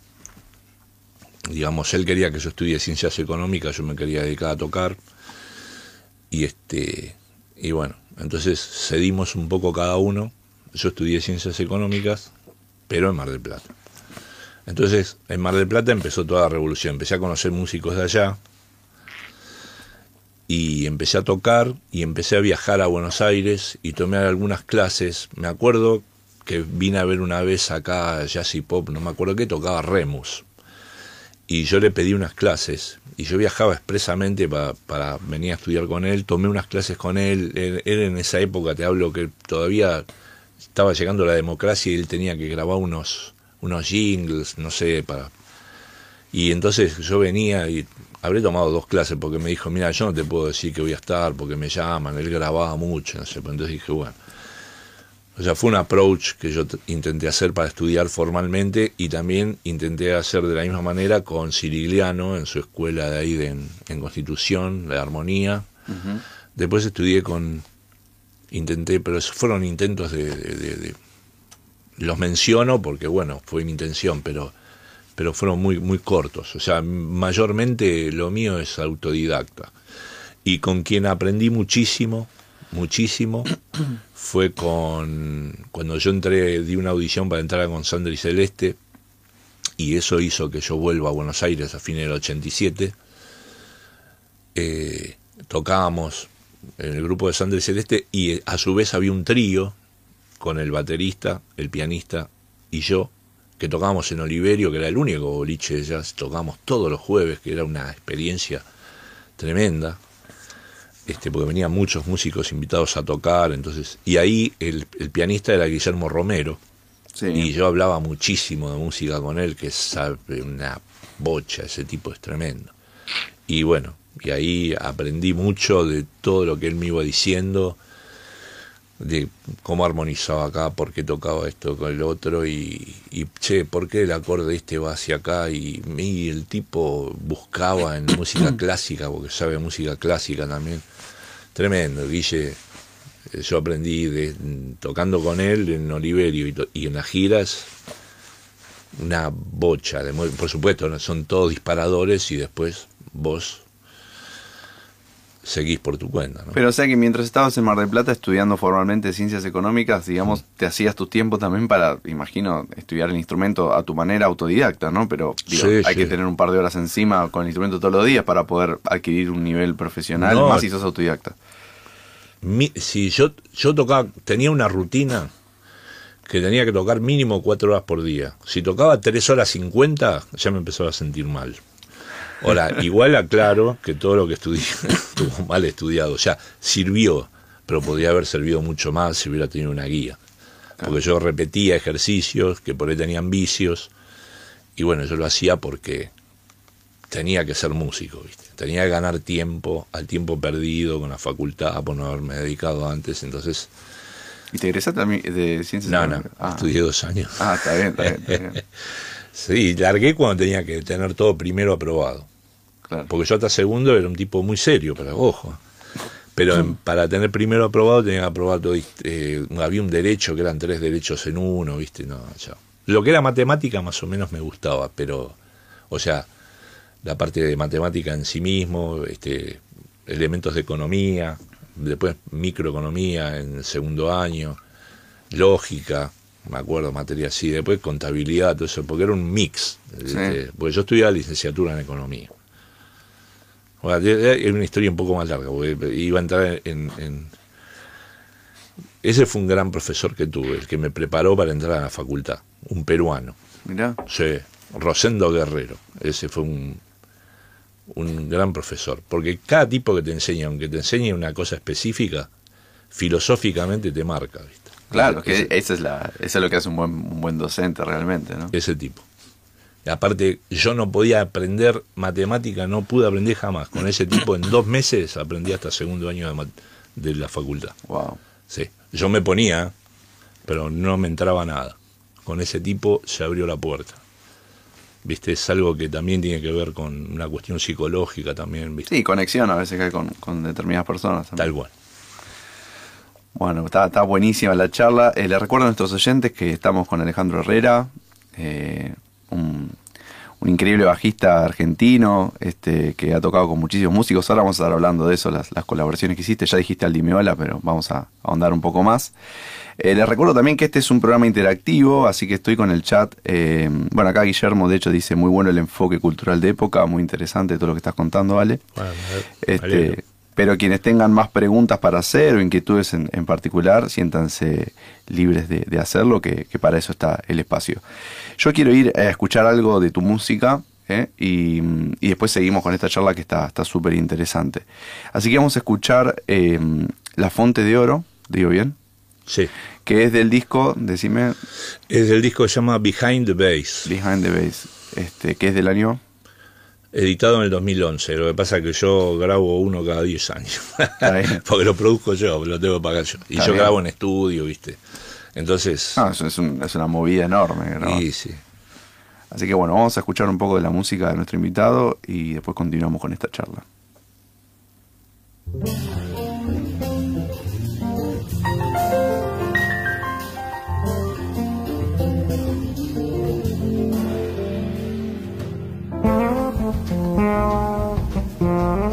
digamos, él quería que yo estudie ciencias económicas, yo me quería dedicar a tocar. Y este y bueno, entonces cedimos un poco cada uno. Yo estudié ciencias económicas, pero en Mar del Plata. Entonces, en Mar del Plata empezó toda la revolución. Empecé a conocer músicos de allá y empecé a tocar y empecé a viajar a Buenos Aires y tomé algunas clases. Me acuerdo que vine a ver una vez acá jazz y pop, no me acuerdo qué, tocaba Remus y yo le pedí unas clases y yo viajaba expresamente para, venir a estudiar con él, tomé unas clases con él, él, en esa época, te hablo que todavía estaba llegando la democracia y él tenía que grabar unos, unos jingles, no sé, para... Y entonces yo venía y habré tomado dos clases porque me dijo, mira, yo no te puedo decir que voy a estar porque me llaman, él grababa mucho, no sé, pues entonces dije, bueno, o sea, fue un approach que yo intenté hacer para estudiar formalmente y también intenté hacer de la misma manera con Cirigliano en su escuela de ahí en, Constitución, de Armonía. Después estudié con, intenté, pero fueron intentos de, los menciono porque bueno, fue mi intención, pero, pero fueron muy, muy cortos. O sea, mayormente lo mío es autodidacta. Y con quien aprendí muchísimo, muchísimo, fue con cuando yo entré, di una audición para entrar con Sandra y Celeste, y eso hizo que yo vuelva a Buenos Aires a fines del 87. Eh, tocábamos en el grupo de Sandra y Celeste y a su vez había un trío con el baterista, el pianista y yo, que tocábamos en Oliverio, que era el único boliche de jazz, tocábamos todos los jueves, que era una experiencia tremenda. Este, porque venían muchos músicos invitados a tocar, entonces, y ahí el, el pianista era Guillermo Romero, Sí. y yo hablaba muchísimo de música con él, que sabe una bocha, ese tipo es tremendo. Y bueno, y ahí aprendí mucho de todo lo que él me iba diciendo, de cómo armonizaba acá, por qué tocaba esto con el otro, y, y che, ¿por qué el acorde este va hacia acá? Y, y el tipo buscaba en música clásica, porque sabe música clásica también. Tremendo, Guille. eh, Yo aprendí de, tocando con él en Oliverio y, en las giras una bocha. De, por supuesto, son todos disparadores y después vos seguís por tu cuenta. ¿no? Pero o sea que mientras estabas en Mar del Plata estudiando formalmente ciencias económicas, digamos, te hacías tu tiempo también para, imagino, estudiar el instrumento a tu manera autodidacta, ¿no? Pero digo, Sí, hay sí. que tener un par de horas encima con el instrumento todos los días para poder adquirir un nivel profesional, No. más si sos autodidacta. Mi- si yo, yo tocaba, tenía una rutina que tenía que tocar mínimo cuatro horas por día. Si tocaba tres horas cincuenta, ya me empezaba a sentir mal. Ahora, igual aclaro que todo lo que estudié estuvo mal estudiado. O sea, sirvió, pero podría haber servido mucho más si hubiera tenido una guía. Porque yo repetía ejercicios que por ahí tenían vicios. Y bueno, yo lo hacía porque tenía que ser músico, ¿viste? Tenía que ganar tiempo, al tiempo perdido con la facultad por no haberme dedicado antes. Entonces, ¿Y te egresaste de ciencias no, no? Ah. estudié dos años. Ah, está bien, está bien. Está bien. Sí, largué cuando tenía que tener todo primero aprobado. Claro. Porque yo hasta segundo era un tipo muy serio, pero ojo. Pero en- para tener primero aprobado tenía que aprobar todo. eh, había un derecho que eran tres derechos en uno, ¿viste? No, ya. Lo que era matemática más o menos me gustaba, pero, o sea, la parte de matemática en sí mismo, este, elementos de economía, después microeconomía en el segundo año, lógica, me acuerdo, materia así, después contabilidad, todo eso, porque era un mix. este, porque yo estudiaba licenciatura en economía. Bueno, es una historia un poco más larga, porque iba a entrar en, en- Ese fue un gran profesor que tuve, el que me preparó para entrar a la facultad, un peruano. Mirá. Sí, Rosendo Guerrero. Ese fue un, un gran profesor. Porque cada tipo que te enseña, aunque te enseñe una cosa específica, filosóficamente te marca, ¿viste? Claro, que esa es, la, eso es lo que hace un buen, un buen docente realmente, ¿no? ese tipo. Aparte, yo no podía aprender matemática, no pude aprender jamás. Con ese tipo, en dos meses aprendí hasta segundo año de, de la facultad. Wow. Sí. Yo me ponía, pero no me entraba nada. Con ese tipo se abrió la puerta. ¿Viste? Es algo que también tiene que ver con una cuestión psicológica también, ¿viste? Sí, conexión a veces que hay con, con determinadas personas. también. Tal cual. Bueno, está, está buenísima la charla. Eh, le recuerdo a nuestros oyentes que estamos con Alejandro Herrera, eh, un, un increíble bajista argentino este, que ha tocado con muchísimos músicos. Ahora vamos a estar hablando de eso, las, las colaboraciones que hiciste. Ya dijiste al Dimeola, pero vamos a ahondar un poco más. Eh, les recuerdo también que este es un programa interactivo, así que estoy con el chat. Eh, bueno, acá Guillermo, de hecho, dice muy bueno el enfoque cultural de época, muy interesante todo lo que estás contando, ¿vale? Bueno, Este, pero quienes tengan más preguntas para hacer o inquietudes en, en particular, siéntanse libres de, de hacerlo, que, que para eso está el espacio. Yo quiero ir a escuchar algo de tu música ¿eh? y, y después seguimos con esta charla que está está súper interesante. Así que vamos a escuchar eh, La Fonte de Oro, digo bien, Sí. que es del disco, decime, Es el disco que se llama Behind the Bass, Behind the Bass, este, que es del año... editado en el 2011. Lo que pasa es que yo grabo uno cada 10 años. Porque lo produzco yo, lo tengo que pagar yo. Y Está yo bien. grabo en estudio, ¿viste? Entonces, eso es, un- es una movida enorme. ¿no? y sí. Así que bueno, vamos a escuchar un poco de la música de nuestro invitado y después continuamos con esta charla.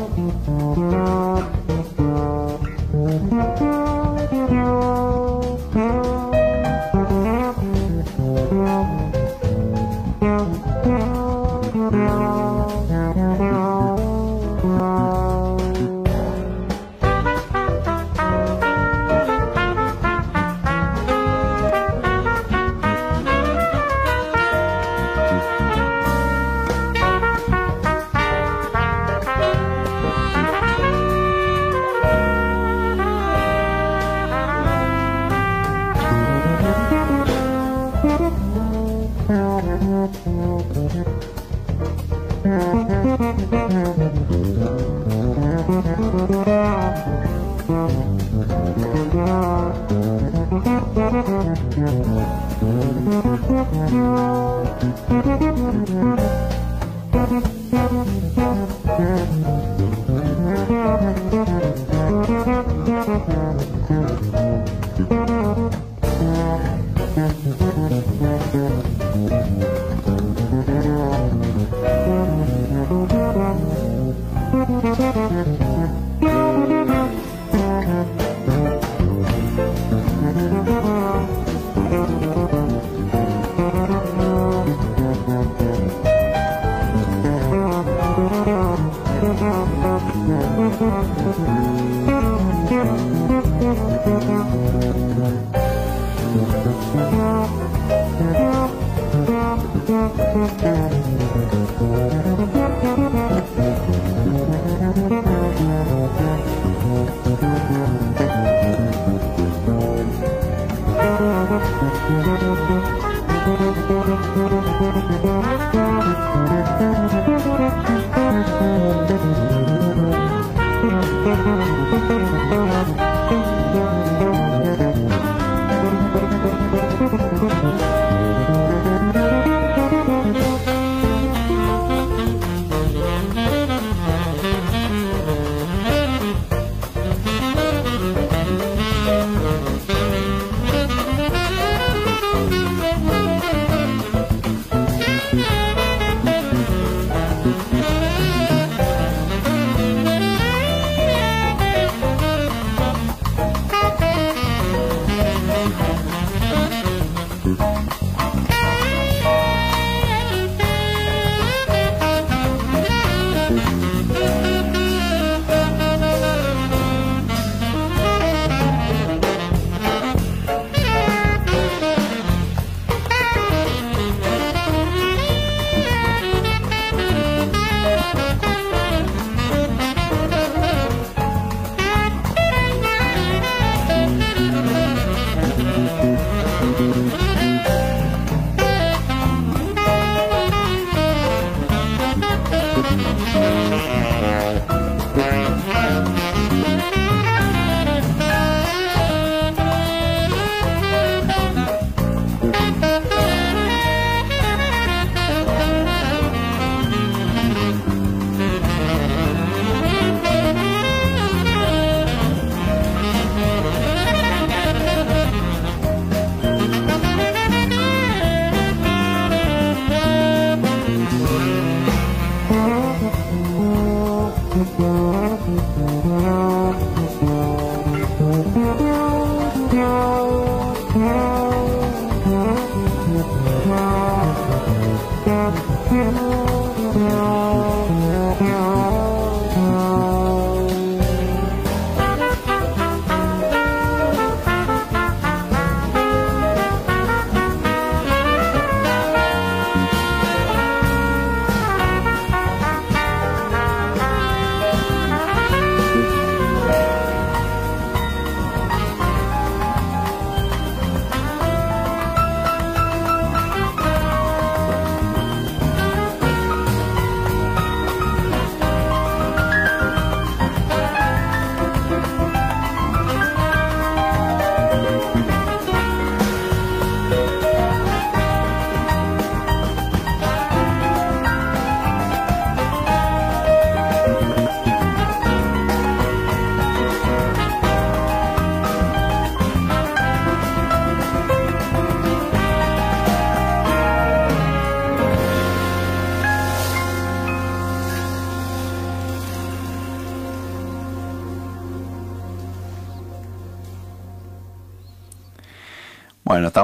Bueno,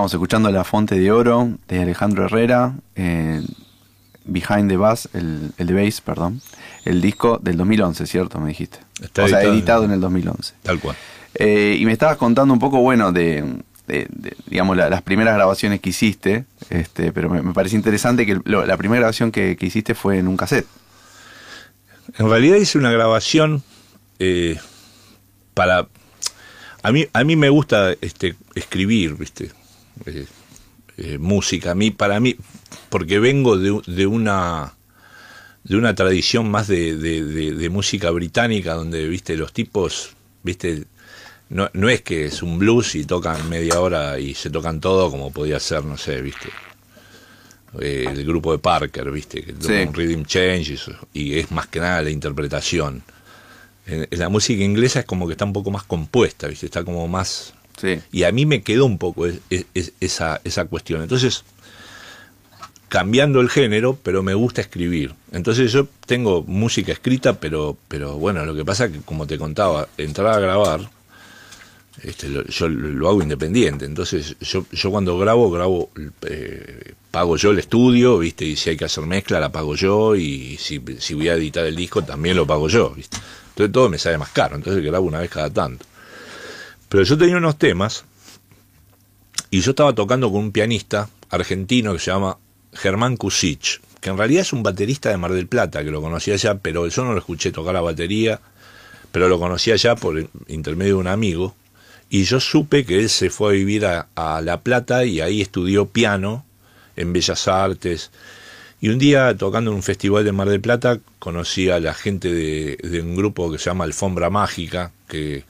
estábamos escuchando La Fonte de Oro de Alejandro Herrera, eh, Behind the Bass, el, el de Bass, perdón, el disco del 2011, ¿cierto? Me dijiste. Está o sea, editado. editado en el 2011. Tal cual. Eh, y me estabas contando un poco, bueno, de, de- de, digamos, la- las primeras grabaciones que hiciste, este, pero me, me parece interesante que lo- la primera grabación que, que hiciste fue en un cassette. En realidad hice una grabación eh, para... A mí, a mí me gusta este, escribir, ¿viste? Eh, eh, música. A mí, para mí, porque vengo de, de una de una tradición más de, de- de- de música británica donde viste los tipos viste no, no es que es un blues y tocan media hora y se tocan todo como podía ser no sé viste eh, el grupo de Parker, ¿viste? Que toca Sí. un rhythm change y, es más que nada la interpretación. En, en la música inglesa es como que está un poco más compuesta, ¿viste? Está como más... Sí. Y a mí me quedó un poco es- es- es- esa, esa cuestión. Entonces, cambiando el género, pero me gusta escribir. Entonces yo tengo música escrita, pero, pero bueno, lo que pasa es que, como te contaba, entrar a grabar, este, lo- yo lo hago independiente. Entonces yo, yo cuando grabo, grabo, eh, pago yo el estudio, ¿viste? Y si hay que hacer mezcla, la pago yo. Y si, si voy a editar el disco, también lo pago yo, ¿viste? Entonces todo me sale más caro. Entonces grabo una vez cada tanto. Pero yo tenía unos temas y yo estaba tocando con un pianista argentino que se llama Germán Kusich, que en realidad es un baterista de Mar del Plata, que lo conocía allá, pero yo no lo escuché tocar la batería, pero lo conocía allá por intermedio de un amigo. Y yo supe que él se fue a vivir a, a La Plata y ahí estudió piano en Bellas Artes. Y un día, tocando en un festival de Mar del Plata, conocí a la gente de, de un grupo que se llama Alfombra Mágica, que,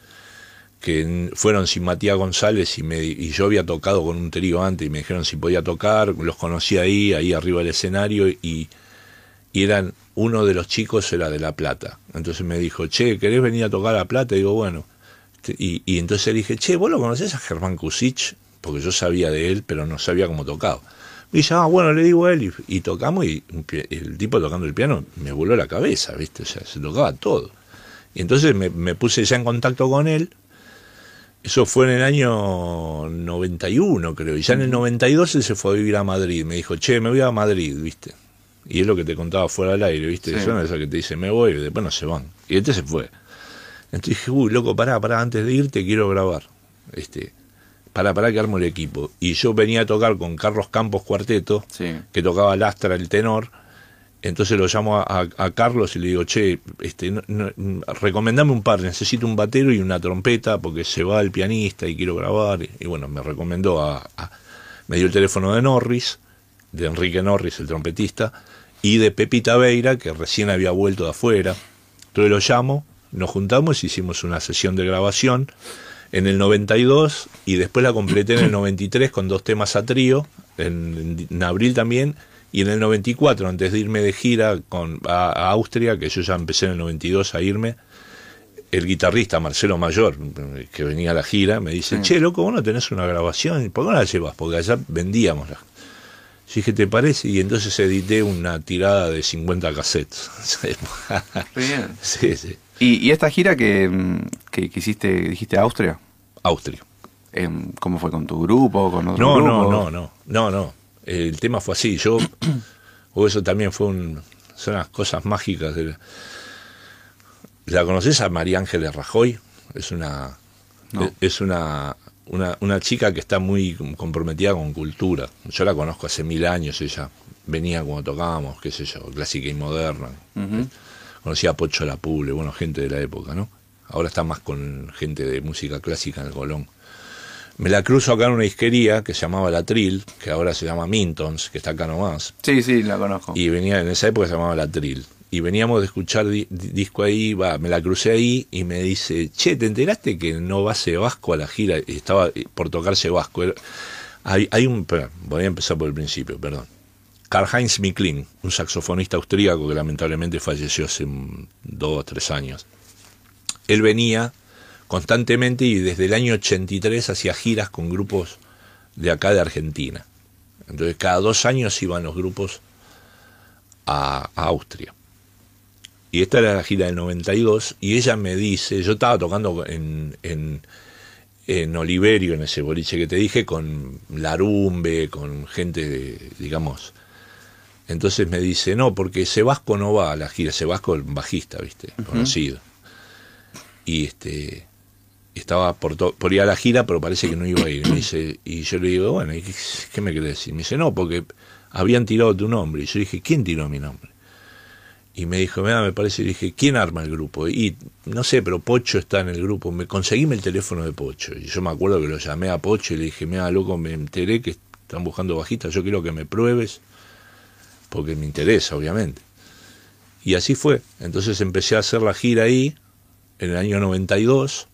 que fueron sin Matías González y, me, y yo había tocado con un trío antes y me dijeron si podía tocar, los conocí ahí, ahí arriba del escenario y, eran, uno de los chicos era de La Plata. Entonces me dijo, che, ¿querés venir a tocar a La Plata? Y digo, bueno. Y, entonces le dije, che, ¿vos lo conocés a Germán Kusich? Porque yo sabía de él, pero no sabía cómo tocaba. Y dice, ah, bueno, le digo a él, y, y tocamos, y el tipo tocando el piano me voló la cabeza, ¿viste? O sea, se tocaba todo. Y entonces me, me puse ya en contacto con él, eso fue en el año 91, creo. Y ya en el 92 él se fue a vivir a Madrid. Me dijo, che, me voy a Madrid, ¿viste? Y es lo que te contaba fuera del aire, ¿viste? Sí. Son esas que te dicen, me voy, y después no se van. Y este se fue. Entonces dije, uy, loco, pará, pará, antes de irte quiero grabar. Este, pará, pará que armo el equipo. Y yo venía a tocar con Carlos Campos Cuarteto, Sí. que tocaba el astra, el tenor. Entonces lo llamo a, Carlos y le digo, che, este, no- recomendame un par, necesito un batero y una trompeta porque se va el pianista y quiero grabar. Y, bueno, me recomendó a, me dio el teléfono de Norris, de Enrique Norris, el trompetista, y de Pepita Veira, que recién había vuelto de afuera. Entonces lo llamo, nos juntamos, hicimos una sesión de grabación en el 92 y después la completé en el 93 con dos temas a trío, en abril también, y en el 94, antes de irme de gira con, a, a Austria, que yo ya empecé en el 92 a irme, el guitarrista Marcelo Mayor, que venía a la gira, me dice, Sí. che, loco, vos no tenés una grabación, ¿por qué no la llevas? Porque allá vendíamos las yo dije, ¿te parece? Y entonces edité una tirada de 50 cassettes. Bien. sí, sí. ¿Y, y esta gira que, mm, que, que hiciste, dijiste Austria? Austria. Em, ¿Cómo fue con tu grupo? ¿Con otro No, grupo? no, no, no, no, no. El tema fue así. Yo, o eso también fue un, son las cosas mágicas. de la, ¿La conoces a María Ángeles Rajoy? Es una, No. es una, una, una chica que está muy comprometida con cultura. Yo la conozco hace mil años. Ella venía cuando tocábamos, qué sé yo, clásica y moderna. Conocía a Pocho La Pule, bueno, gente de la época, ¿no? Ahora está más con gente de música clásica en el Colón. Me la cruzo acá en una disquería que se llamaba La Trill, que ahora se llama Mintons, que está acá nomás. Sí, sí, la conozco. Y venía, en esa época se llamaba La Trill. Y veníamos de escuchar di- di- disco ahí, va, me la crucé ahí y me dice, che, ¿te enteraste que no va Sebasco a la gira? Y estaba eh, por tocar Sebasco. Hay, hay un, voy a empezar por el principio, perdón. Karl-Heinz Miklin, un saxofonista austríaco que lamentablemente falleció hace dos o tres años. Él venía constantemente y desde el año 83 hacía giras con grupos de acá de Argentina. Entonces cada dos años iban los grupos a, a Austria. Y esta era la gira del 92 y ella me dice, yo estaba tocando en, en, en Oliverio, en ese boliche que te dije, con Larumbe, con gente, de, digamos. Entonces me dice, no, porque Sebasco no va a la gira, Sebasco el bajista, viste, conocido. Y este estaba por, por ir a la gira, pero parece que no iba a ir. Me dice, y yo le digo, bueno, ¿y qué, qué me querés decir? Me dice, no, porque habían tirado tu nombre. Y yo dije, ¿quién tiró mi nombre? Y me dijo, mira, me parece, y dije, ¿quién arma el grupo? Y no sé, pero Pocho está en el grupo. Me conseguíme el teléfono de Pocho. Y yo me acuerdo que lo llamé a Pocho y le dije, mira, loco, me enteré que están buscando bajistas, yo quiero que me pruebes, porque me interesa, obviamente. Y así fue. Entonces empecé a hacer la gira ahí, en el año 92,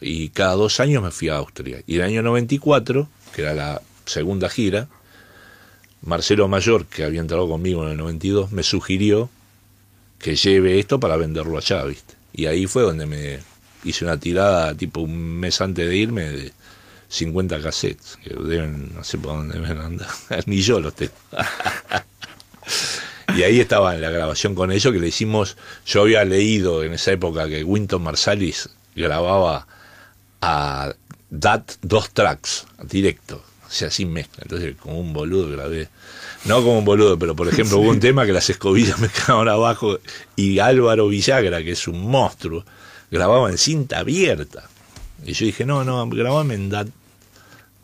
y cada dos años me fui a Austria. Y el año 94, que era la segunda gira, Marcelo Mayor, que había entrado conmigo en el 92, me sugirió que lleve esto para venderlo allá, ¿viste? Y ahí fue donde me hice una tirada, tipo un mes antes de irme, de 50 cassettes, que deben, no sé por dónde me andar, ni yo los tengo. y ahí estaba en la grabación con ellos que le hicimos, yo había leído en esa época que Winton Marsalis grababa a DAT dos tracks, directo, o sea, sin mezcla, entonces como un boludo grabé no como un boludo, pero por ejemplo hubo un tema que las escobillas me quedaban abajo y Álvaro Villagra, que es un monstruo, grababa en cinta abierta. Y yo dije, no, no, grabame en DAT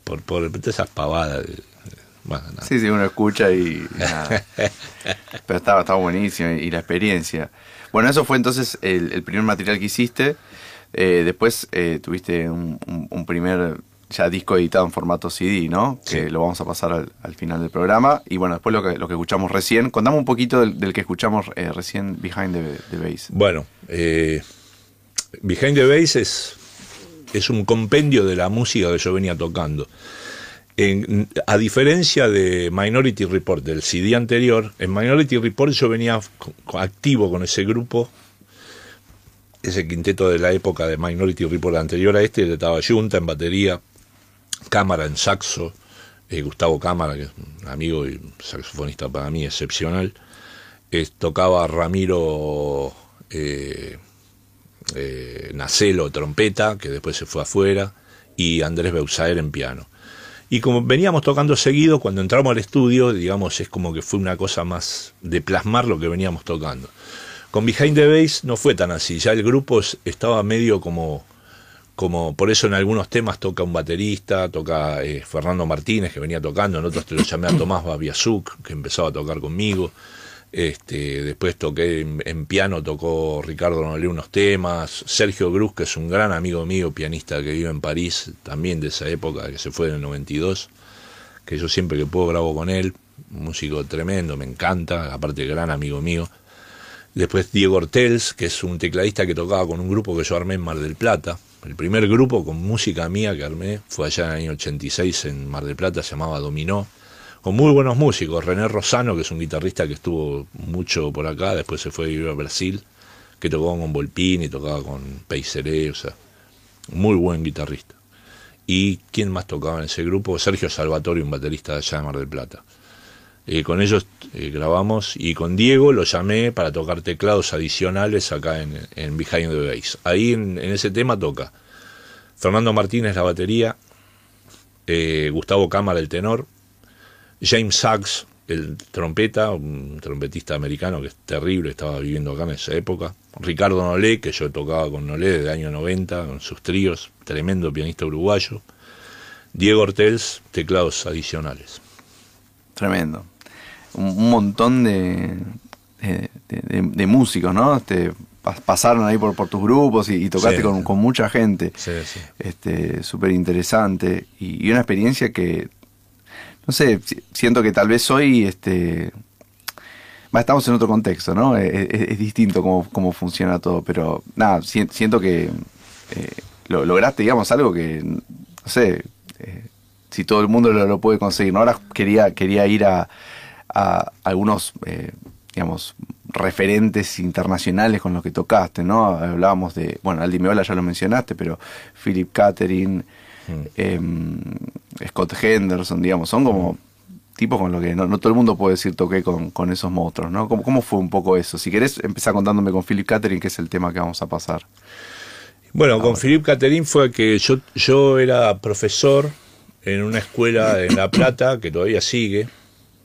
por, por esas pavadas. Sí, sí, uno escucha y Pero estaba, estaba buenísimo y la experiencia. Bueno, eso fue entonces el, primer material que hiciste. Eh, después eh, tuviste un, primer ya disco editado en formato CD, ¿no? Que lo vamos a pasar al, final del programa. Y bueno, después lo que, lo que escuchamos recién. Contame un poquito del, que escuchamos eh, recién, Behind the, Bass. Bueno, Behind the Bass es, es un compendio de la música que yo venía tocando. a diferencia de Minority Report, del CD anterior, en Minority Report yo venía activo con ese grupo, ese quinteto de la época de Minority Report anterior a este, estaba Junta en batería, Cámara en saxo, eh, Gustavo Cámara, que es un amigo y saxofonista para mí excepcional, tocaba Ramiro eh, eh, Nacelo trompeta, que después se fue afuera, y Andrés Beusaer en piano. Y como veníamos tocando seguido, cuando entramos al estudio, digamos, es como que fue una cosa más de plasmar lo que veníamos tocando. Con Behind the Bass no fue tan así, ya el grupo estaba medio como, como por eso en algunos temas toca un baterista, toca eh, Fernando Martínez, que venía tocando, en otros te lo llamé a Tomás Babiazuk, que empezaba a tocar conmigo. Este, después toqué en, piano, tocó Ricardo Nolé unos temas. Sergio Cruz, que es un gran amigo mío, pianista que vive en París, también de esa época, que se fue en el 92, que yo siempre que puedo grabo con él. músico tremendo, me encanta, aparte gran amigo mío. Después Diego Ortels, que es un tecladista que tocaba con un grupo que yo armé en Mar del Plata. El primer grupo con música mía que armé fue allá en el año 86 en Mar del Plata, se llamaba Dominó con muy buenos músicos. René Rosano, que es un guitarrista que estuvo mucho por acá, después se fue a vivir a Brasil, que tocó con Volpini, tocaba con Peiseré, o sea, muy buen guitarrista. ¿Y quién más tocaba en ese grupo? Sergio Salvatore, un baterista de allá de Mar del Plata. Eh, con ellos eh, grabamos y con Diego lo llamé para tocar teclados adicionales acá en, en Behind the Bass. Ahí en, ese tema toca Fernando Martínez la batería, eh, Gustavo Cámara el tenor, James Sachs, el trompeta, un trompetista americano que es terrible, estaba viviendo acá en esa época. Ricardo Nolé, que yo tocaba con Nolé desde el año 90, con sus tríos, tremendo pianista uruguayo. Diego Ortels, teclados adicionales. Tremendo. Un, montón de, de, músicos, ¿no? Este, pasaron ahí por, por tus grupos y, tocaste con, mucha gente. Sí, sí. Este, súper interesante. y, una experiencia que no sé, siento que tal vez hoy, este, estamos en otro contexto, ¿no? Es, distinto cómo, funciona todo, pero nada, siento que eh, lo, lograste, digamos, algo que, no sé, eh, si todo el mundo lo, puede conseguir, ¿no? Ahora quería, quería ir a, a algunos, eh, digamos, referentes internacionales con los que tocaste, ¿no? Hablábamos de, bueno, Aldi Meola ya lo mencionaste, pero Philip Catherine, Em, Scott Henderson, digamos, son como tipos con los que no, todo el mundo puede decir toqué con, con esos monstruos, ¿no? ¿Cómo, ¿Cómo, fue un poco eso? Si querés, empezar contándome con Philip Catherine, que es el tema que vamos a pasar. Bueno, con Philip Catherine fue que yo, yo era profesor en una escuela en La Plata, que todavía sigue,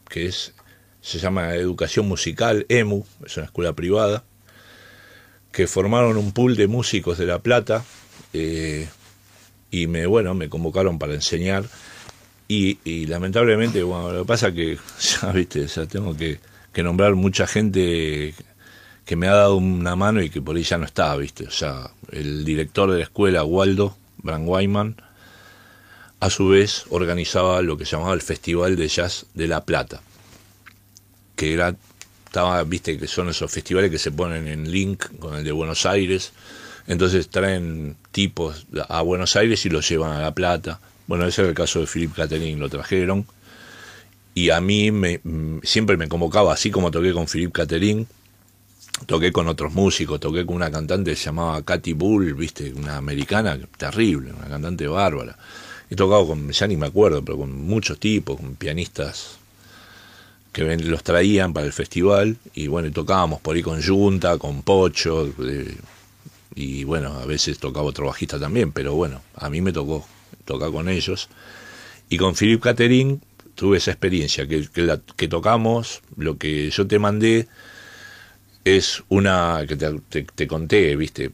que es se llama Educación Musical, EMU, es una escuela privada, que formaron un pool de músicos de La Plata, eh, y me, bueno, me convocaron para enseñar y, lamentablemente, bueno, lo que pasa que, ya viste, tengo que, nombrar mucha gente que me ha dado una mano y que por ahí ya no está, viste, o sea, el director de la escuela, Waldo Brandweiman, a su vez organizaba lo que llamaba el Festival de Jazz de La Plata, que era, estaba, viste, que son esos festivales que se ponen en link con el de Buenos Aires, entonces traen tipos a Buenos Aires y los llevan a La Plata. Bueno, ese era el caso de Philip Catherine, lo trajeron. y a mí me, mm, siempre me convocaba, así como toqué con Philippe Catherine, toqué con otros músicos, toqué con una cantante que se llamaba Katy Bull, viste, una americana terrible, una cantante bárbara. He tocado con, ya ni me acuerdo, pero con muchos tipos, con pianistas que los traían para el festival y bueno, tocábamos por ahí con Junta, con Pocho y bueno, a veces tocaba otro bajista también, pero bueno, a mí me tocó tocar con ellos. Y con Philippe Catherine tuve esa experiencia, que, que, tocamos, lo que yo te mandé es una que te conté, viste,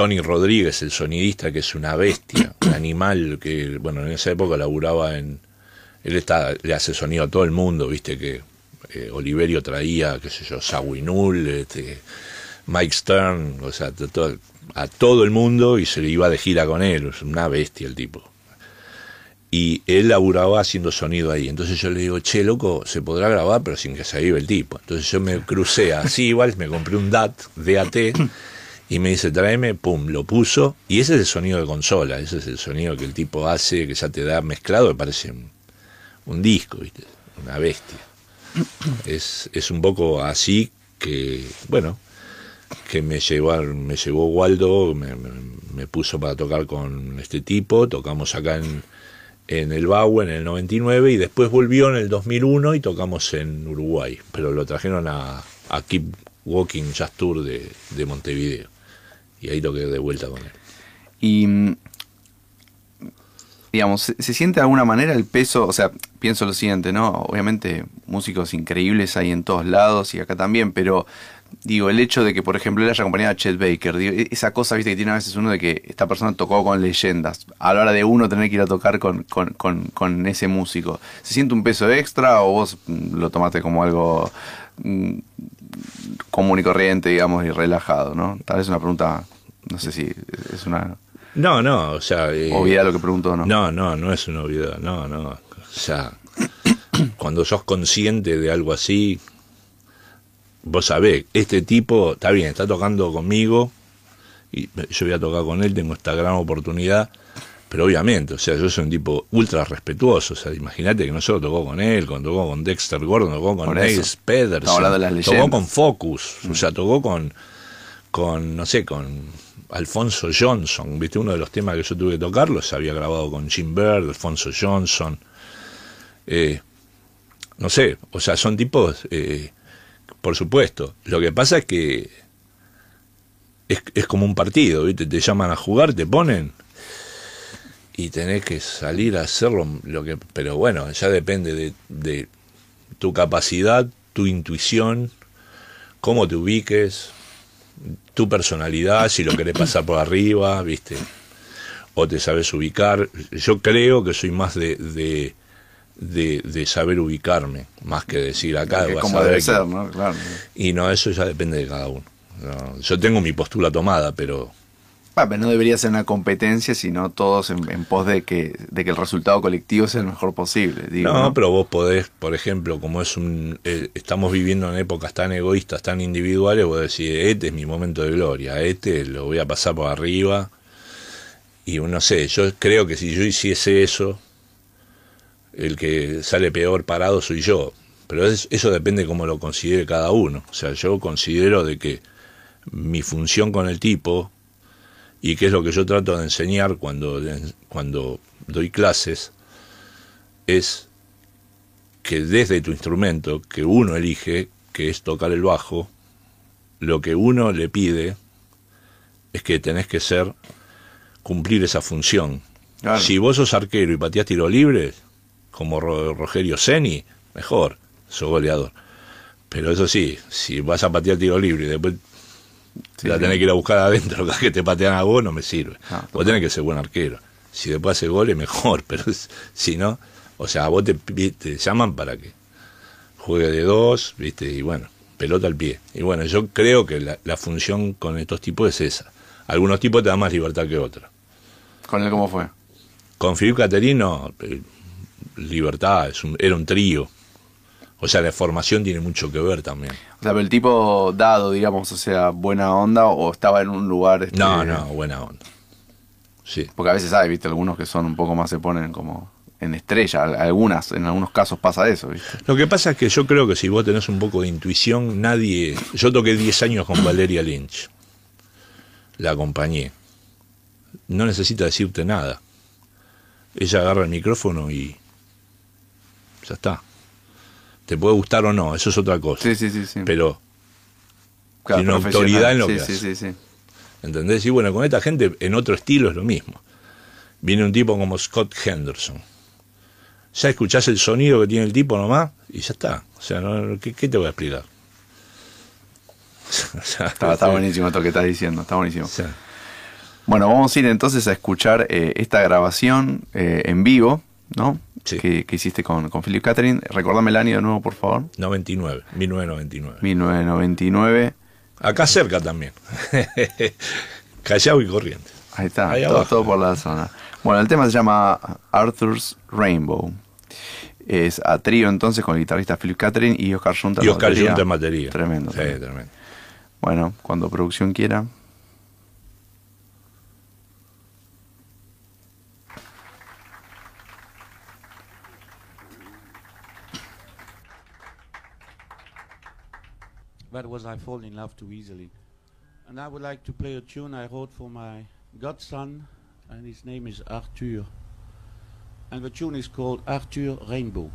Tony Rodríguez, el sonidista, que es una bestia, un animal que, bueno, en esa época laburaba en... Él está, le hace sonido a todo el mundo, viste, que eh, Oliverio traía, qué sé yo, Sawinul, este, Mike Stern, o sea, a todo el mundo y se le iba de gira con él, es una bestia el tipo. Y él laburaba haciendo sonido ahí. Entonces yo le digo, che, loco, se podrá grabar, pero sin que se vive el tipo. Entonces yo me crucé así, igual, me compré un DAT, DAT, y me dice, tráeme, pum, lo puso. Y ese es el sonido de consola, ese es el sonido que el tipo hace, que ya te da mezclado, me parece un, disco, ¿viste? Una bestia. Es, es un poco así que, bueno, que me llevó, me llevó Waldo, me, me- me puso para tocar con este tipo, tocamos acá en, en el Bau en el 99 y después volvió en el 2001 y tocamos en Uruguay, pero lo trajeron a, a Keep Walking Jazz Tour de, de Montevideo y ahí toqué de vuelta con él. Y, digamos, ¿se, siente de alguna manera el peso? O sea, pienso lo siguiente, ¿no? Obviamente músicos increíbles hay en todos lados y acá también, pero digo, el hecho de que, por ejemplo, él haya acompañado a Chet Baker, digo, e- esa cosa, viste, que tiene a veces uno de que esta persona tocó con leyendas, a la hora de uno tener que ir a tocar con, con, con, con ese músico, ¿se siente un peso extra o vos mm, lo tomaste como algo mm, común y corriente, digamos, y relajado, ¿no? Tal vez una pregunta, no sé si es una No, no, o sea... eh, obviedad lo que pregunto no. No, no, no es una obviedad, no, no. O sea, cuando sos consciente de algo así, vos sabés, este tipo, está bien, está tocando conmigo, y yo voy a tocar con él, tengo esta gran oportunidad, pero obviamente, o sea, yo soy un tipo ultra respetuoso, o sea, imagínate que no solo tocó con él, cuando tocó con Dexter Gordon, tocó con. Niles Pedersen, tocó con Focus, o sea, tocó con, con, no sé, con Alfonso Johnson, viste, uno de los temas que yo tuve que tocar, los había grabado con Jim Bird, Alfonso Johnson, eh, no sé, o sea, son tipos, eh, por supuesto, lo que pasa es que es, es como un partido, ¿viste? Te llaman a jugar, te ponen y tenés que salir a hacerlo, lo que, pero bueno, ya depende de, de tu capacidad, tu intuición, cómo te ubiques, tu personalidad, si lo querés pasar por arriba, ¿viste? O te sabes ubicar. Yo creo que soy más de, de, de, de saber ubicarme, más que decir acá vas como a debe que- ser, ¿no? Claro. y no, eso ya depende de cada uno. No, yo tengo mi postura tomada, pero no debería ser una competencia, sino todos en, en pos de que, de que el resultado colectivo sea el mejor posible. Digo, no, ¿no? pero vos podés, por ejemplo, como es un, eh, estamos viviendo en épocas tan egoístas, tan individuales, vos decís, este es mi momento de gloria, este lo voy a pasar por arriba. Y no sé, yo creo que si yo hiciese eso, el que sale peor parado soy yo. Pero es- eso depende cómo lo considere cada uno. O sea, yo considero de que mi función con el tipo, y que es lo que yo trato de enseñar cuando, cuando doy clases, es que desde tu instrumento que uno elige, que es tocar el bajo, lo que uno le pide es que tenés que ser, cumplir esa función. Claro. Si vos sos arquero y pateás tiro libre, como Ro- Rogerio Seni, mejor, sos goleador. Pero eso sí, si vas a patear tiro libre y después Sí, la sí. tenés que ir a buscar adentro, que te patean a vos no me sirve. Ah, vos tenés que ser buen arquero. Si después hace goles, mejor, pero si no, o sea, a vos te, te llaman para que juegue de dos, ¿viste? Y bueno, pelota al pie. Y bueno, yo creo que la, la función con estos tipos es esa. Algunos tipos te dan más libertad que otros. ¿Con él cómo fue? Con Filipe Caterino, eh, libertad, es un- era un trío. O sea, la formación tiene mucho que ver también. O sea, pero el tipo dado, digamos, o sea, buena onda o estaba en un lugar... este, No, no, buena onda. Sí. Porque a veces hay, viste, algunos que son un poco más, se ponen como en estrella. Algunas, en algunos casos pasa eso, ¿viste? Lo que pasa es que yo creo que si vos tenés un poco de intuición, nadie. Yo toqué 10 años con Valeria Lynch. La acompañé. No necesita decirte nada. Ella agarra el micrófono y. Ya está. Te puede gustar o no, eso es otra cosa. Sí, sí, sí. sí. Pero Claro, tiene una autoridad en lo sí, que sí, hace. sí, sí. ¿Entendés? Y bueno, con esta gente en otro estilo es lo mismo. Viene un tipo como Scott Henderson. Ya escuchás el sonido que tiene el tipo nomás y ya está. O sea, no- ¿qué, qué te voy a explicar? O sea, Está, está buenísimo esto que estás diciendo, está buenísimo. Bueno, vamos a ir entonces a escuchar eh, esta grabación eh, en vivo, ¿no? Sí. Que, que hiciste con, con Philip Catherine. Recordame el año de nuevo, por favor. 99, 1999. 1999. Acá cerca también. Callao y Corrientes. Ahí está, Ahí todo, por la zona. Bueno, el tema se llama Arthur's Rainbow. Es a trío entonces con el guitarrista Philip Catherine y Oscar Junta. Y Oscar. Junta en batería. Tremendo. Sí, tremendo. tremendo. Bueno, cuando producción quiera. That was I Fall in Love Too Easily. And I would like to play a tune I wrote for my godson, and his name is Arthur. And the tune is called Arthur Rainbow.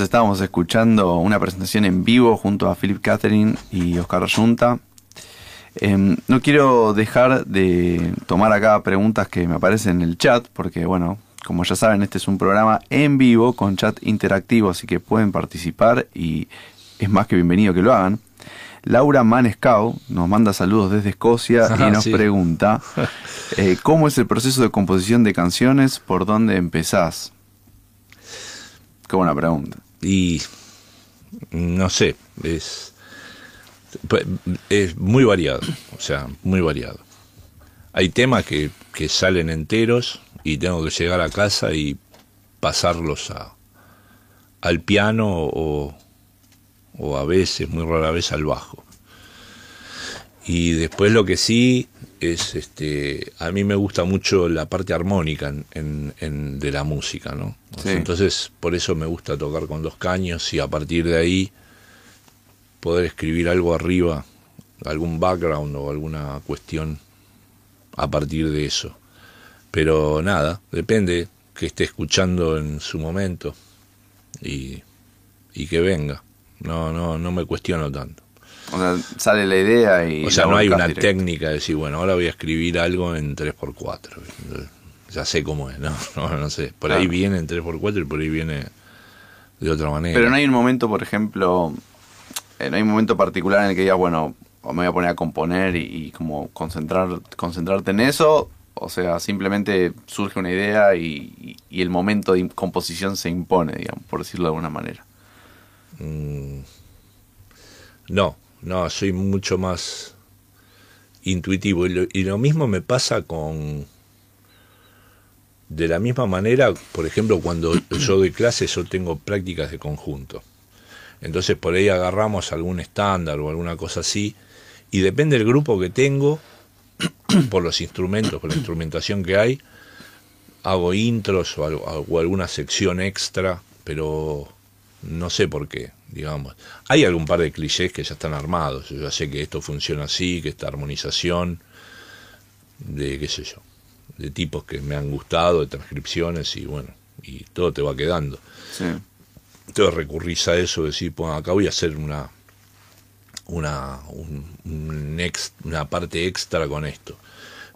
Estábamos escuchando una presentación en vivo junto a Philip Catherine y Oscar Junta. Em, no quiero dejar de tomar acá preguntas que me aparecen en el chat, porque bueno, como ya saben, este es un programa en vivo con chat interactivo, así que pueden participar y es más que bienvenido que lo hagan. Laura Manescau nos manda saludos desde Escocia y nos sí. pregunta eh, cómo es el proceso de composición de canciones, por dónde empezás. Qué buena pregunta. Y no sé, es, es muy variado, o sea, muy variado. Hay temas que, que salen enteros y tengo que llegar a casa y pasarlos a, al piano o, o a veces, muy rara vez, al bajo. Y después lo que sí es, este, a mí me gusta mucho la parte armónica en, en- en- de la música, ¿no? Sí. Entonces, por eso me gusta tocar con dos caños y a partir de ahí poder escribir algo arriba, algún background o alguna cuestión a partir de eso. Pero nada, depende que esté escuchando en su momento y, y que venga. No, no, no me cuestiono tanto. O sea, sale la idea y... O sea, no hay una directo. técnica de decir, bueno, ahora voy a escribir algo en 3x4. Ya sé cómo es, ¿no? No, no sé. Por ahí viene en 3x4 y por ahí viene de otra manera. Pero no hay un momento, por ejemplo, eh, no hay un momento particular en el que digas, bueno, me voy a poner a componer y, y como concentrar, concentrarte en eso. O sea, simplemente surge una idea y, y- y el momento de composición se impone, digamos, por decirlo de alguna manera. Mm, no, no, soy mucho más intuitivo. Y lo, y lo mismo me pasa con... De la misma manera, por ejemplo, cuando yo doy clases, yo tengo prácticas de conjunto. Entonces por ahí agarramos algún estándar o alguna cosa así, y depende del grupo que tengo, por los instrumentos, por la instrumentación que hay, hago intros o, o alguna sección extra, pero no sé por qué, digamos. Hay algún par de clichés que ya están armados. Yo ya sé que esto funciona así, que esta armonización, de qué sé yo, de tipos que me han gustado, de transcripciones y bueno, y todo te va quedando. Sí. Entonces recurrís a eso, decir, pues acá voy a hacer una una, un- un ex- una parte extra con esto.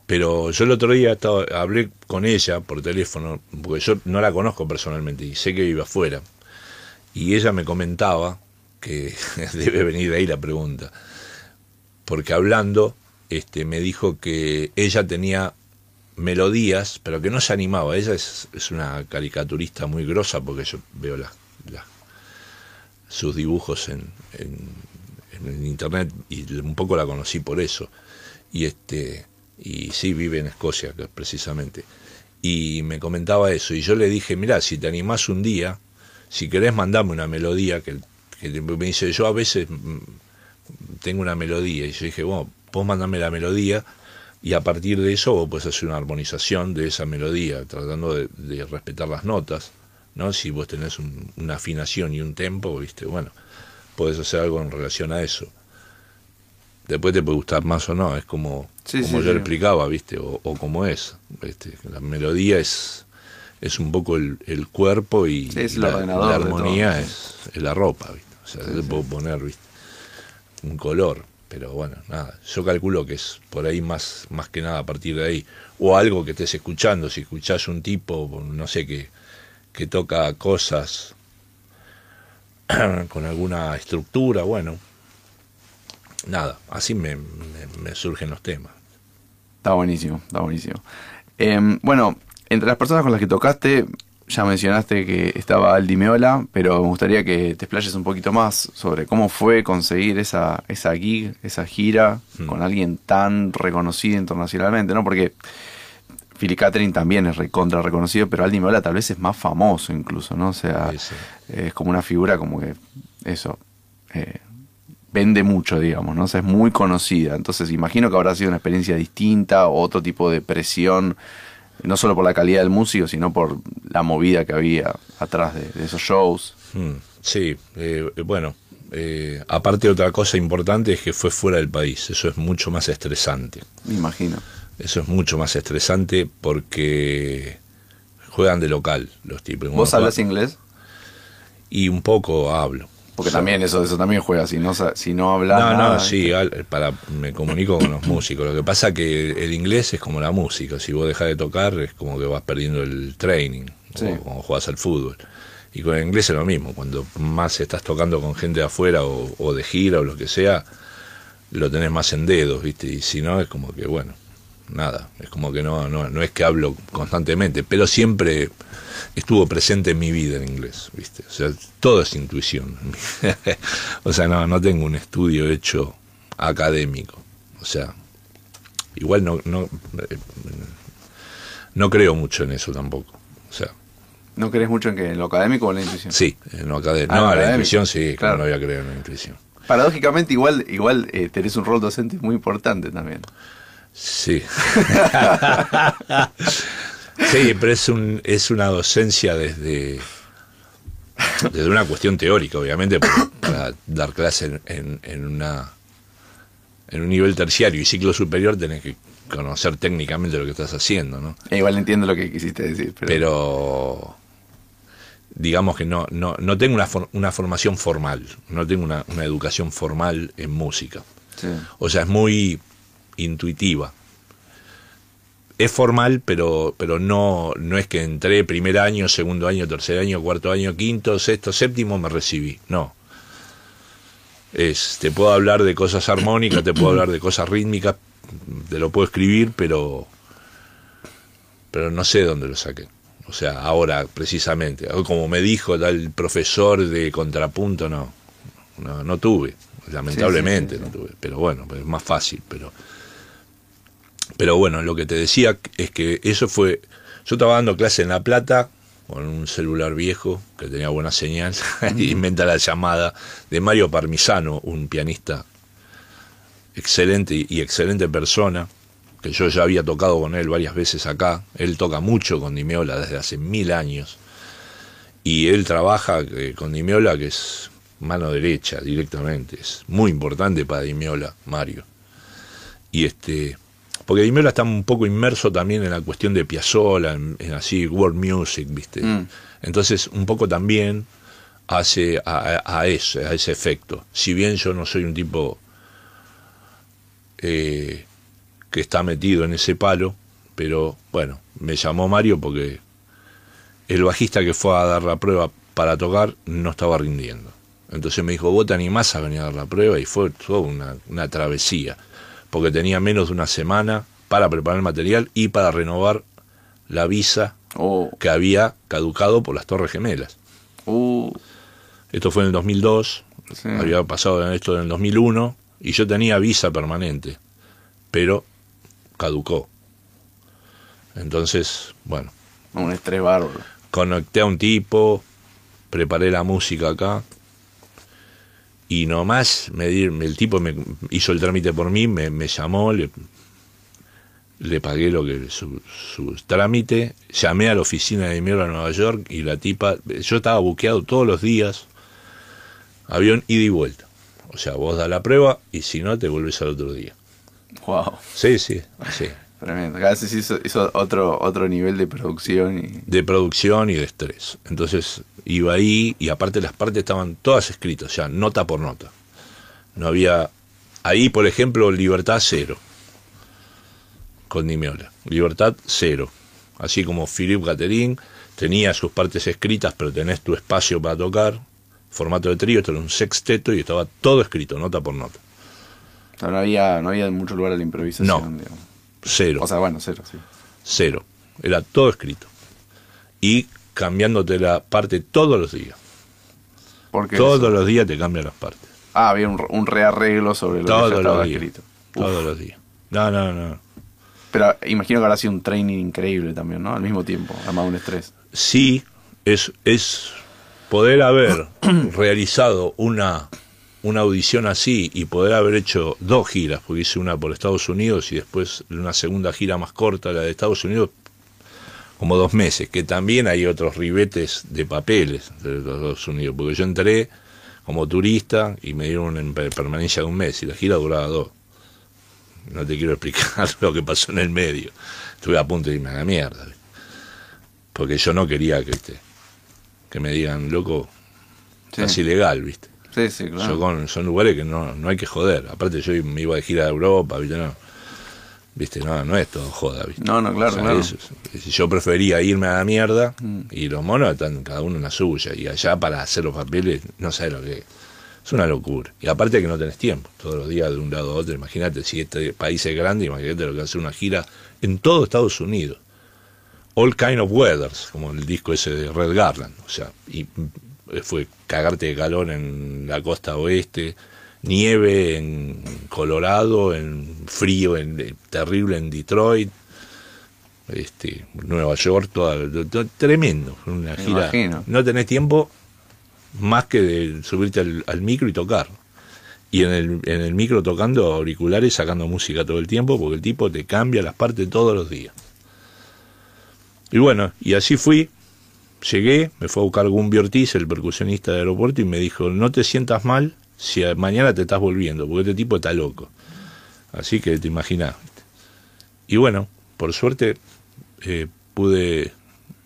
Pero yo el otro día estaba, hablé con ella por teléfono, porque yo no la conozco personalmente y sé que vive afuera. Y ella me comentaba que debe venir ahí la pregunta. Porque hablando, este, me dijo que ella tenía melodías, pero que no se animaba. Ella es, es una caricaturista muy grosa porque yo veo sus dibujos en, en, internet y un poco la conocí por eso. Y este y sí vive en Escocia precisamente. Y me comentaba eso y yo le dije, mira, si te animás un día, si querés mandarme una melodía que, que me dice, yo a veces mm, tengo una melodía y yo dije, bueno, vos mandame la melodía y a partir de eso vos podés hacer una armonización de esa melodía, tratando de, de respetar las notas, ¿no? Si vos tenés un- una afinación y un tempo, viste, bueno, podés hacer algo en relación a eso. Después te puede gustar más o no, es como, Sí, como sí, yo sí. le explicaba, viste, o, o como es. Este, la melodía es, es un poco el, el cuerpo y Sí, la, la armonía es, es la ropa, ¿viste? O sea, yo le puedo poner, ¿viste? un color, pero bueno, nada, yo calculo que es por ahí más, más que nada a partir de ahí, o algo que estés escuchando, si escuchás un tipo, no sé, que, que toca cosas con alguna estructura, bueno, nada, así me, me, me surgen los temas. Está buenísimo, está buenísimo. Em, bueno, entre las personas con las que tocaste, ya mencionaste que estaba Aldi Meola, pero me gustaría que te explayes un poquito más sobre cómo fue conseguir esa, esa gig, esa gira Mm. con alguien tan reconocido internacionalmente, ¿no? Porque Philly Catherine también es recontra reconocido, pero Aldi Meola tal vez es más famoso incluso, ¿no? O sea, Sí, sí. es como una figura como que, eso, eh, vende mucho, digamos, ¿no? O sea, es muy conocida. Entonces, imagino que habrá sido una experiencia distinta otro tipo de presión, no solo por la calidad del músico, sino por la movida que había atrás de, de esos shows. Mm, Sí, eh, bueno, eh, aparte otra cosa importante es que fue fuera del país, eso es mucho más estresante. Me imagino. Eso es mucho más estresante porque juegan de local los tipos. ¿Vos hablas inglés? Y un poco hablo. Porque también eso, eso también juega, si no, si no hablas No, nada, no, sí, para, me comunico con los músicos. Lo que pasa que el inglés es como la música. Si vos dejás de tocar es como que vas perdiendo el training. Sí. O cuando jugás al fútbol. Y con el inglés es lo mismo. Cuando más estás tocando con gente de afuera o, o de gira o lo que sea, lo tenés más en dedos, ¿viste? Y si no, es como que, bueno, nada. Es como que no, no, no es que hablo constantemente, pero siempre estuvo presente en mi vida en inglés, ¿viste? O sea, todo es intuición. o sea, no, no tengo un estudio hecho académico. O sea, igual no, no, no creo mucho en eso tampoco. O sea, ¿No crees mucho en, que, en lo académico o en la intuición? sí, en lo académico. Ah, no, en lo la académico. intuición sí, Claro. claro. no voy a creer en la intuición. Paradójicamente, igual, igual eh, tenés un rol docente muy importante también. Sí. sí, pero es, un, es una docencia desde, desde una cuestión teórica, obviamente, para dar clase en, en, en una, en un nivel terciario y ciclo superior tenés que conocer técnicamente lo que estás haciendo, ¿no? E igual entiendo lo que quisiste decir. Pero, Pero digamos que no, no, no tengo una, for- una formación formal, no tengo una, una educación formal en música. Sí. O sea, es muy intuitiva. Es formal, pero, pero no, no es que entré primer año, segundo año, tercer año, cuarto año, quinto, sexto, séptimo, me recibí. No. Es, te puedo hablar de cosas armónicas, te puedo hablar de cosas rítmicas, te lo puedo escribir, pero, pero no sé dónde lo saqué. O sea, ahora precisamente, como me dijo tal profesor de contrapunto, no, no, no tuve, lamentablemente sí, sí. no tuve, pero bueno, pues es más fácil, pero pero bueno, lo que te decía es que eso fue, yo estaba dando clase en La Plata con un celular viejo que tenía buena señal y inventa la llamada de Mario Parmisano, un pianista excelente y- excelente persona, que yo ya había tocado con él varias veces acá. Él toca mucho con Dimeola desde hace mil años. Y él trabaja eh, con Dimeola, que es mano derecha directamente. Es muy importante para Dimeola, Mario. Y este. Porque Dimeola está un poco inmerso también en la cuestión de Piazzolla, en, en así world music, ¿viste? Mm. Entonces, un poco también hace a, a- a ese, a ese efecto. Si bien yo no soy un tipo eh, que está metido en ese palo, pero bueno, me llamó Mario porque el bajista que fue a dar la prueba para tocar no estaba rindiendo. Entonces me dijo, vos te animás a venir a dar la prueba y fue toda una, una travesía, porque tenía menos de una semana para preparar el material y para renovar la visa Oh, que había caducado por las Torres Gemelas. uh, Esto fue en el 2002, sí. había pasado esto en el 2001 y yo tenía visa permanente, pero caducó. Entonces, bueno, Un estrés bárbaro. conecté a un tipo, preparé la música acá y nomás me di- el tipo me hizo el trámite por mí, me, me llamó, le, le pagué lo que su, su trámite, llamé a la oficina de mierda de Nueva York y la tipa, yo estaba buqueado todos los días, avión ida y vuelta. O sea, vos das la prueba y si no te vuelves al otro día. Wow, Sí, sí, sí. Tremendo. Vez hizo, hizo otro, otro nivel de producción y. de producción y de estrés. Entonces iba ahí y aparte las partes estaban todas escritas, ya nota por nota. No había ahí, por ejemplo, libertad cero con Nimiola. Libertad cero. Así como Philippe Catherine tenía sus partes escritas, pero tenés tu espacio para tocar. Formato de trío, esto era un sexteto y estaba todo escrito, nota por nota. No había, no había mucho lugar a la improvisación. No. digamos. Cero. O sea, bueno, cero, sí. cero. Era todo escrito. Y cambiándote la parte todos los días. Porque Todos eso- los días te cambian las partes. Ah, había un, un rearreglo sobre lo que Todos ya estaba los días. escrito. Todos los días. No, no, no. Pero imagino que habrá sido un training increíble también, ¿no? Al mismo tiempo, además de un estrés. Sí, es, es poder haber realizado una, una audición así y poder haber hecho dos giras, porque hice una por Estados Unidos y después una segunda gira más corta, la de Estados Unidos, como dos meses, que también hay otros ribetes de papeles de los Estados Unidos, porque yo entré como turista y me dieron en per- permanencia de un mes y la gira duraba dos. No te quiero explicar lo que pasó en el medio. Estuve a punto de irme a la mierda. Porque yo no quería que, ¿viste? que me digan, loco, Sí, es ilegal, ¿viste? Sí, sí, claro. Con- son lugares que no, no hay que joder. Aparte yo me iba de gira a Europa, ¿viste? No, ¿viste? No, no es todo joda, ¿viste? No, no, claro, O sea, claro. eso yo prefería irme a la mierda Mm. y los monos están cada uno en la suya. Y allá para hacer los papeles, no sé lo que es. Es una locura. Y aparte que no tenés tiempo, todos los días de un lado a otro. Imagínate, si este país es grande, imagínate lo que hace una gira en todo Estados Unidos. All kind of weathers, como el disco ese de Red Garland. O sea, y fue cagarte de calor en la costa oeste, nieve en Colorado, en frío en, eh, terrible en Detroit, este, Nueva York, toda, to- tremendo. Una Me gira. imagino. No tenés tiempo más que de subirte al, al micro y tocar. Y en el, en el micro tocando auriculares, sacando música todo el tiempo, porque el tipo te cambia las partes todos los días. Y bueno, y así fui. Llegué, me fue a buscar Gumbi Ortiz, el percusionista del aeropuerto, y me dijo, no te sientas mal si mañana te estás volviendo, porque este tipo está loco. Así que te imaginás. ¿viste? Y bueno, por suerte eh, pude,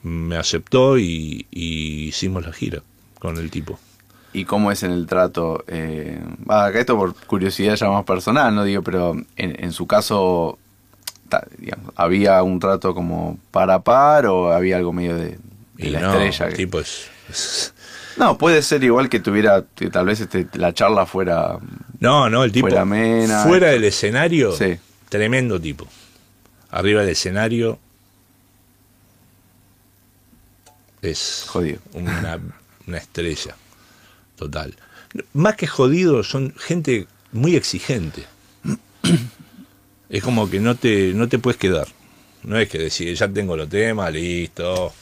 me aceptó y, y hicimos la gira con el tipo. ¿Y cómo es en el trato? Eh, acá esto por curiosidad ya más personal, ¿no? Digo, pero en, en su caso, ¿había un trato como par par o había algo medio de Y la no, estrella? el que- tipo es- es No, puede ser igual que tuviera, que tal vez este, la charla fuera... No, no, el tipo. Fuera amena, fuera esto. del escenario, Sí. tremendo tipo. Arriba del escenario es Jodido. Una, una estrella total. Más que jodido, son gente muy exigente. Es como que no te, no te puedes quedar. No es que decir, ya tengo los temas, listo,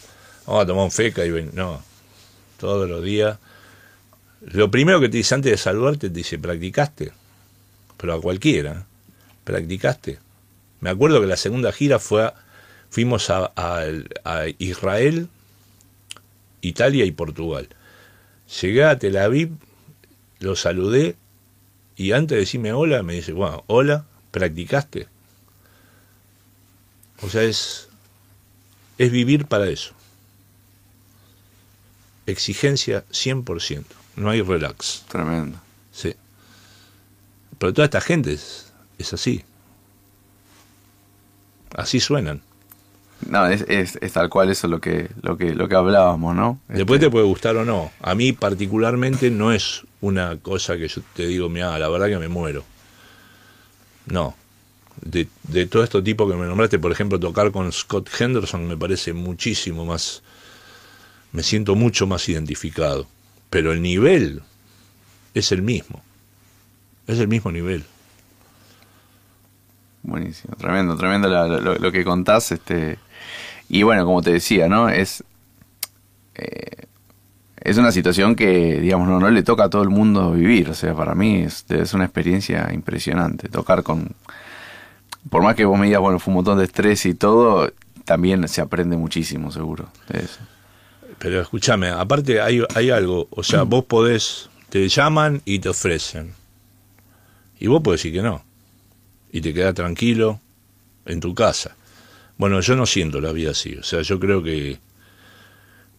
vamos a tomar un feca y ven. No, todos los días. Lo primero que te dice antes de saludarte, te dice, ¿practicaste? Pero a cualquiera, ¿practicaste? Me acuerdo que la segunda gira fue, a- fuimos a- a Israel, Italia y Portugal. Llegué a Tel Aviv, lo saludé y antes de decirme hola, me dice, bueno, hola, ¿practicaste? O sea, es, es vivir para eso. Exigencia 100%, no hay relax. Tremendo. Sí. Pero toda esta gente es, es así. Así suenan. No, es, es, es tal cual eso lo que, lo que, lo que hablábamos, ¿no? Después Este, te puede gustar o no. A mí particularmente no es una cosa que yo te digo, mira, la verdad que me muero. No. De, de todo este tipo que me nombraste, por ejemplo, tocar con Scott Henderson me parece muchísimo más, me siento mucho más identificado. Pero el nivel es el mismo. Es el mismo nivel. Buenísimo, tremendo, tremendo lo que contás, este y bueno, como te decía, ¿no? Es eh, es una situación que, digamos, no, no le toca a todo el mundo vivir, o sea, para mí es, es una experiencia impresionante, tocar con, por más que vos me digas, bueno, fue un montón de estrés y todo, también se aprende muchísimo, seguro, de eso. Pero escúchame, aparte hay, hay algo, o sea, vos podés, te llaman y te ofrecen. Y vos podés decir que no. Y te quedás tranquilo en tu casa. Bueno, yo no siento la vida así. O sea, yo creo que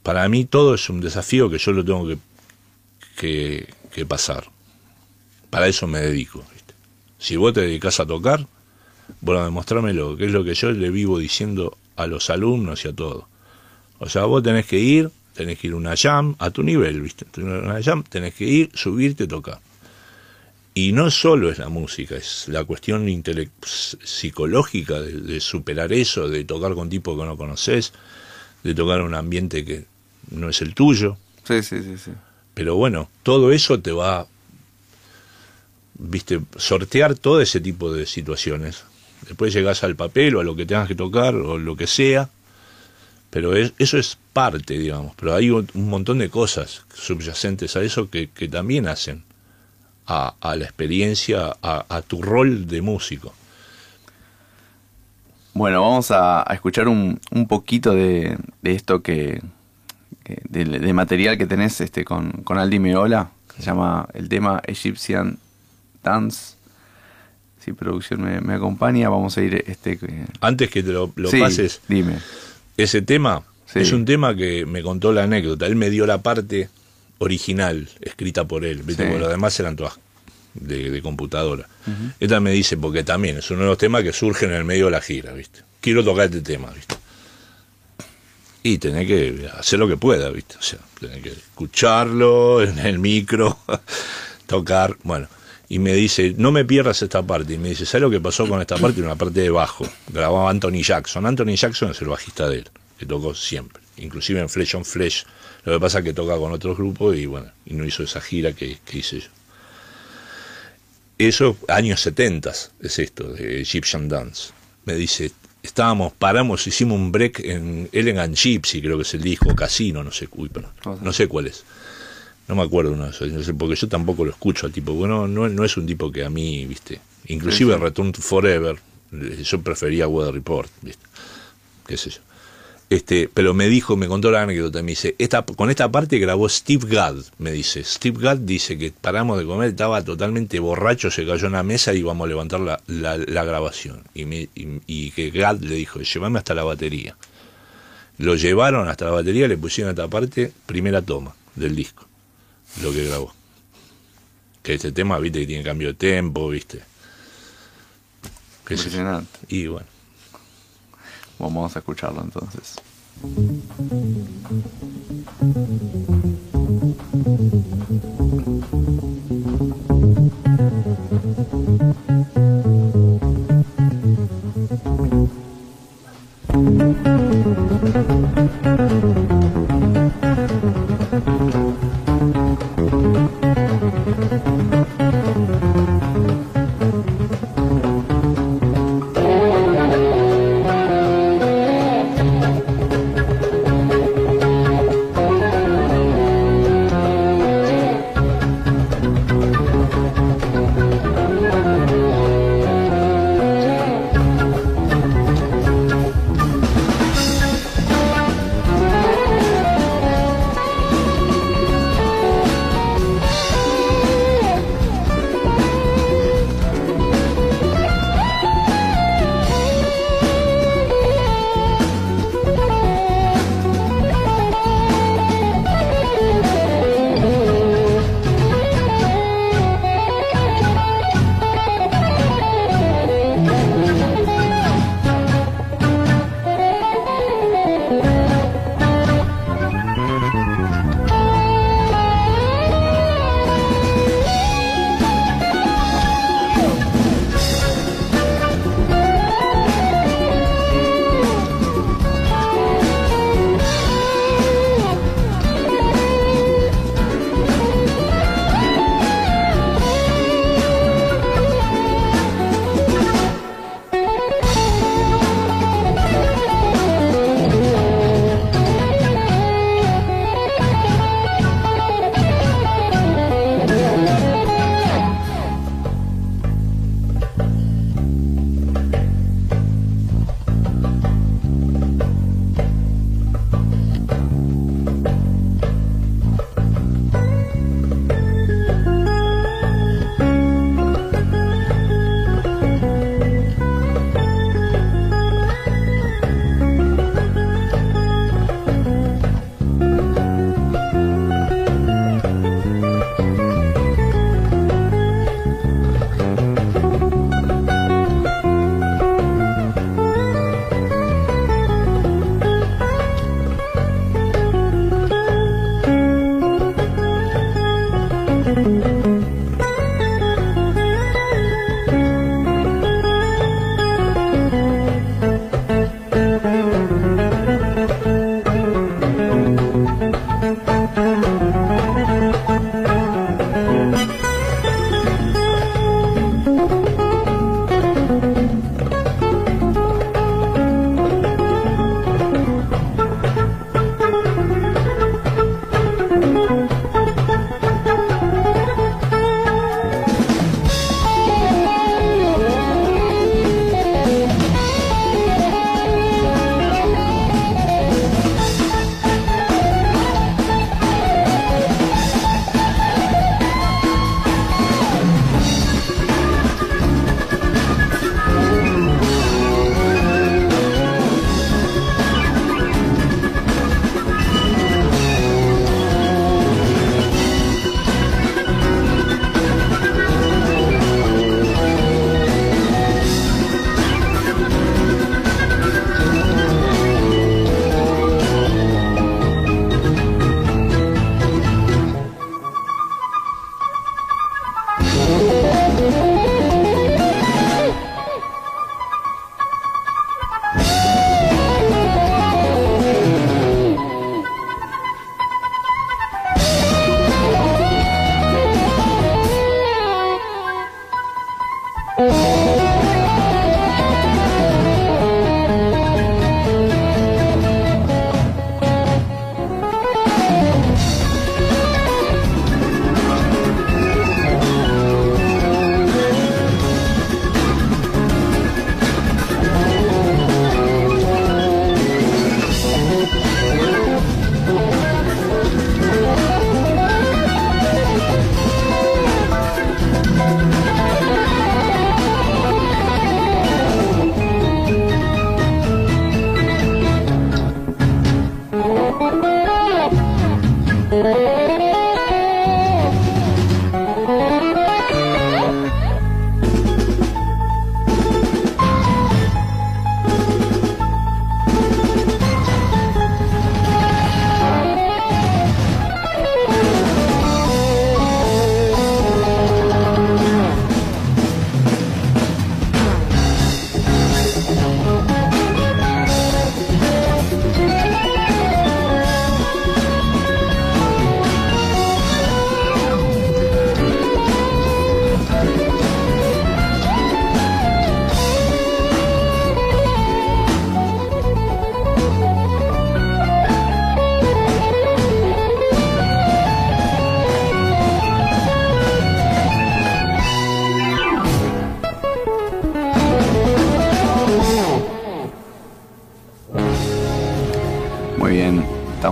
para mí todo es un desafío que yo lo tengo que, que, pasar. Para eso me dedico. ¿viste? Si vos te dedicas a tocar, bueno, demostrármelo, que es lo que yo le vivo diciendo a los alumnos y a todos. O sea, vos tenés que ir, tenés que ir a una jam a tu nivel, ¿viste? Una jam, tenés que ir, subirte, tocar. Y no solo es la música, es la cuestión psicológica de, de superar eso, de tocar con tipos que no conoces, de tocar un ambiente que no es el tuyo. Sí, sí, sí, sí. Pero bueno, todo eso te va, viste, sortear todo ese tipo de situaciones. Después llegás al papel o a lo que tengas que tocar o lo que sea, pero es- eso es parte, digamos. Pero hay un montón de cosas subyacentes a eso que, que también hacen a, a la experiencia, a, a tu rol de músico. Bueno, vamos a, a escuchar un, un poquito de, de esto que, que- de, de material que tenés este con, con Aldi Meola, que se llama el tema Egyptian Dance. Si producción me, me acompaña, vamos a ir este Antes que te lo, lo Sí, pases, Dime. Ese tema Sí. es un tema que me contó la anécdota. Él me dio la parte original, escrita por él. ¿viste? Sí. Porque demás eran todas de, de computadora. Esta me dice, porque también es uno de los temas que surgen en el medio de la gira, ¿viste? Quiero tocar este tema, ¿viste? Y tenés que hacer lo que pueda, ¿viste? O sea, tenés que escucharlo en el micro, tocar, bueno. Y me dice, no me pierdas esta parte. Y me dice, ¿sabes lo que pasó con esta parte? Una parte de bajo. Grababa Anthony Jackson. Anthony Jackson es el bajista de él, que tocó siempre. Inclusive en Flesh on Flesh. Lo que pasa es que toca con otros grupos y bueno, y no hizo esa gira que, que hice yo. Eso, años 70 es esto, de Egyptian Dance. Me dice, estábamos, paramos, hicimos un break en Elegant Gypsy, creo que es el disco, Casino, no sé, uy, perdón, no sé cuál es. No me acuerdo uno de esos, porque yo tampoco lo escucho al tipo, bueno, no, no es un tipo que a mí, viste, inclusive. Return to Forever, yo prefería Weather Report, viste, qué sé yo. Este, pero me dijo, me contó la anécdota, me dice, esta, con esta parte grabó Steve Gadd, me dice. Steve Gadd dice que paramos de comer, estaba totalmente borracho, se cayó en la mesa y íbamos a levantar la, la- la grabación. Y, me- y- y que Gadd le dijo, llévame hasta la batería. Lo llevaron hasta la batería, le pusieron esta parte, primera toma del disco, lo que grabó. Que este tema, viste, que tiene cambio de tempo, viste. ¿Qué Impresionante. Y bueno. Vamos a escucharlo entonces.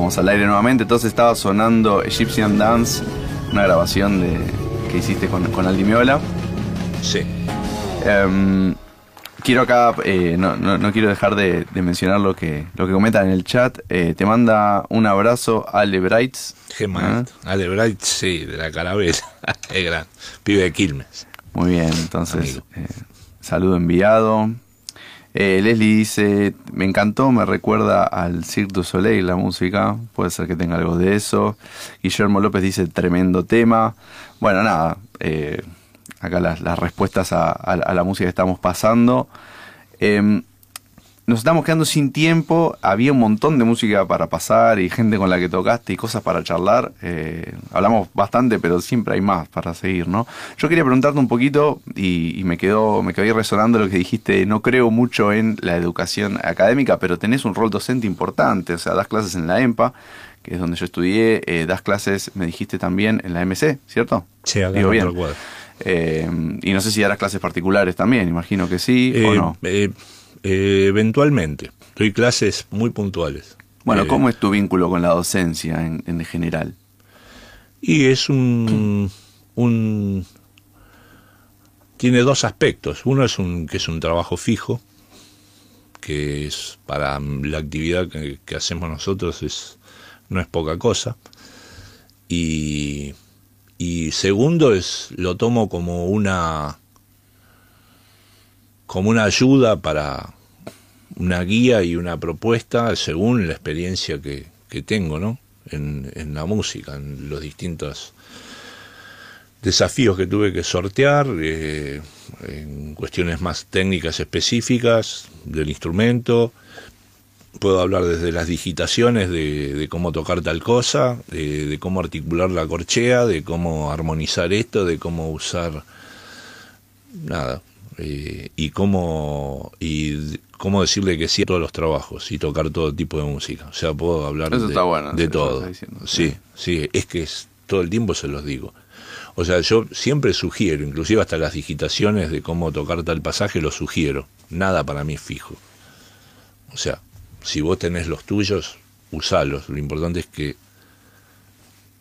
Estamos al aire nuevamente. Entonces estaba sonando Egyptian Dance, una grabación de, que hiciste con, con Aldi Meola. Sí. Em, quiero acá, eh, no, no- no quiero dejar de, de mencionar lo que, lo que comentan en el chat. Eh, te manda un abrazo Ale Brights. Gemma, Ah, Ale Bright, sí, de la carabela. es gran. Pibe de Quilmes. Muy bien, entonces, eh, saludo enviado. Eh, Leslie dice, me encantó, me recuerda al Cirque du Soleil la música, puede ser que tenga algo de eso. Guillermo López dice, tremendo tema. Bueno, nada, eh, acá las, respuestas a, a- la música que estamos pasando. Em, nos estamos quedando sin tiempo, había un montón de música para pasar y gente con la que tocaste y cosas para charlar. Eh, hablamos bastante, pero siempre hay más para seguir, ¿no? Yo quería preguntarte un poquito y, y me quedó me quedó ahí resonando lo que dijiste, no creo mucho en la educación académica, pero tenés un rol docente importante, o sea, das clases en la EMPA, que es donde yo estudié, eh, das clases, me dijiste también, en la MC, ¿cierto? Sí, acá Digo en bien. Eh, y no sé si darás clases particulares también, imagino que sí o Eh, no. Eh, eventualmente. Doy clases muy puntuales. Bueno, Eh, ¿cómo es tu vínculo con la docencia en, en general? Y es un, un tiene dos aspectos. Uno es un que es un trabajo fijo, que es para la actividad que, que hacemos nosotros es no es poca cosa. Y, y segundo es lo tomo como una como una ayuda para una guía y una propuesta según la experiencia que, que tengo, ¿no? En, en la música, en los distintos desafíos que tuve que sortear, eh, en cuestiones más técnicas específicas del instrumento. Puedo hablar desde las digitaciones de, de cómo tocar tal cosa, de, de cómo articular la corchea, de cómo armonizar esto, de cómo usar nada, eh, y cómo y cómo decirle que sí a todos los trabajos y tocar todo tipo de música. O sea, puedo hablar Eso de, está bueno, de eso que todo. diciendo, sí, sí, es que es, todo el tiempo se los digo. O sea, yo siempre sugiero, inclusive hasta las digitaciones de cómo tocar tal pasaje, lo sugiero. Nada para mí es fijo. O sea, si vos tenés los tuyos, usalos. Lo importante es que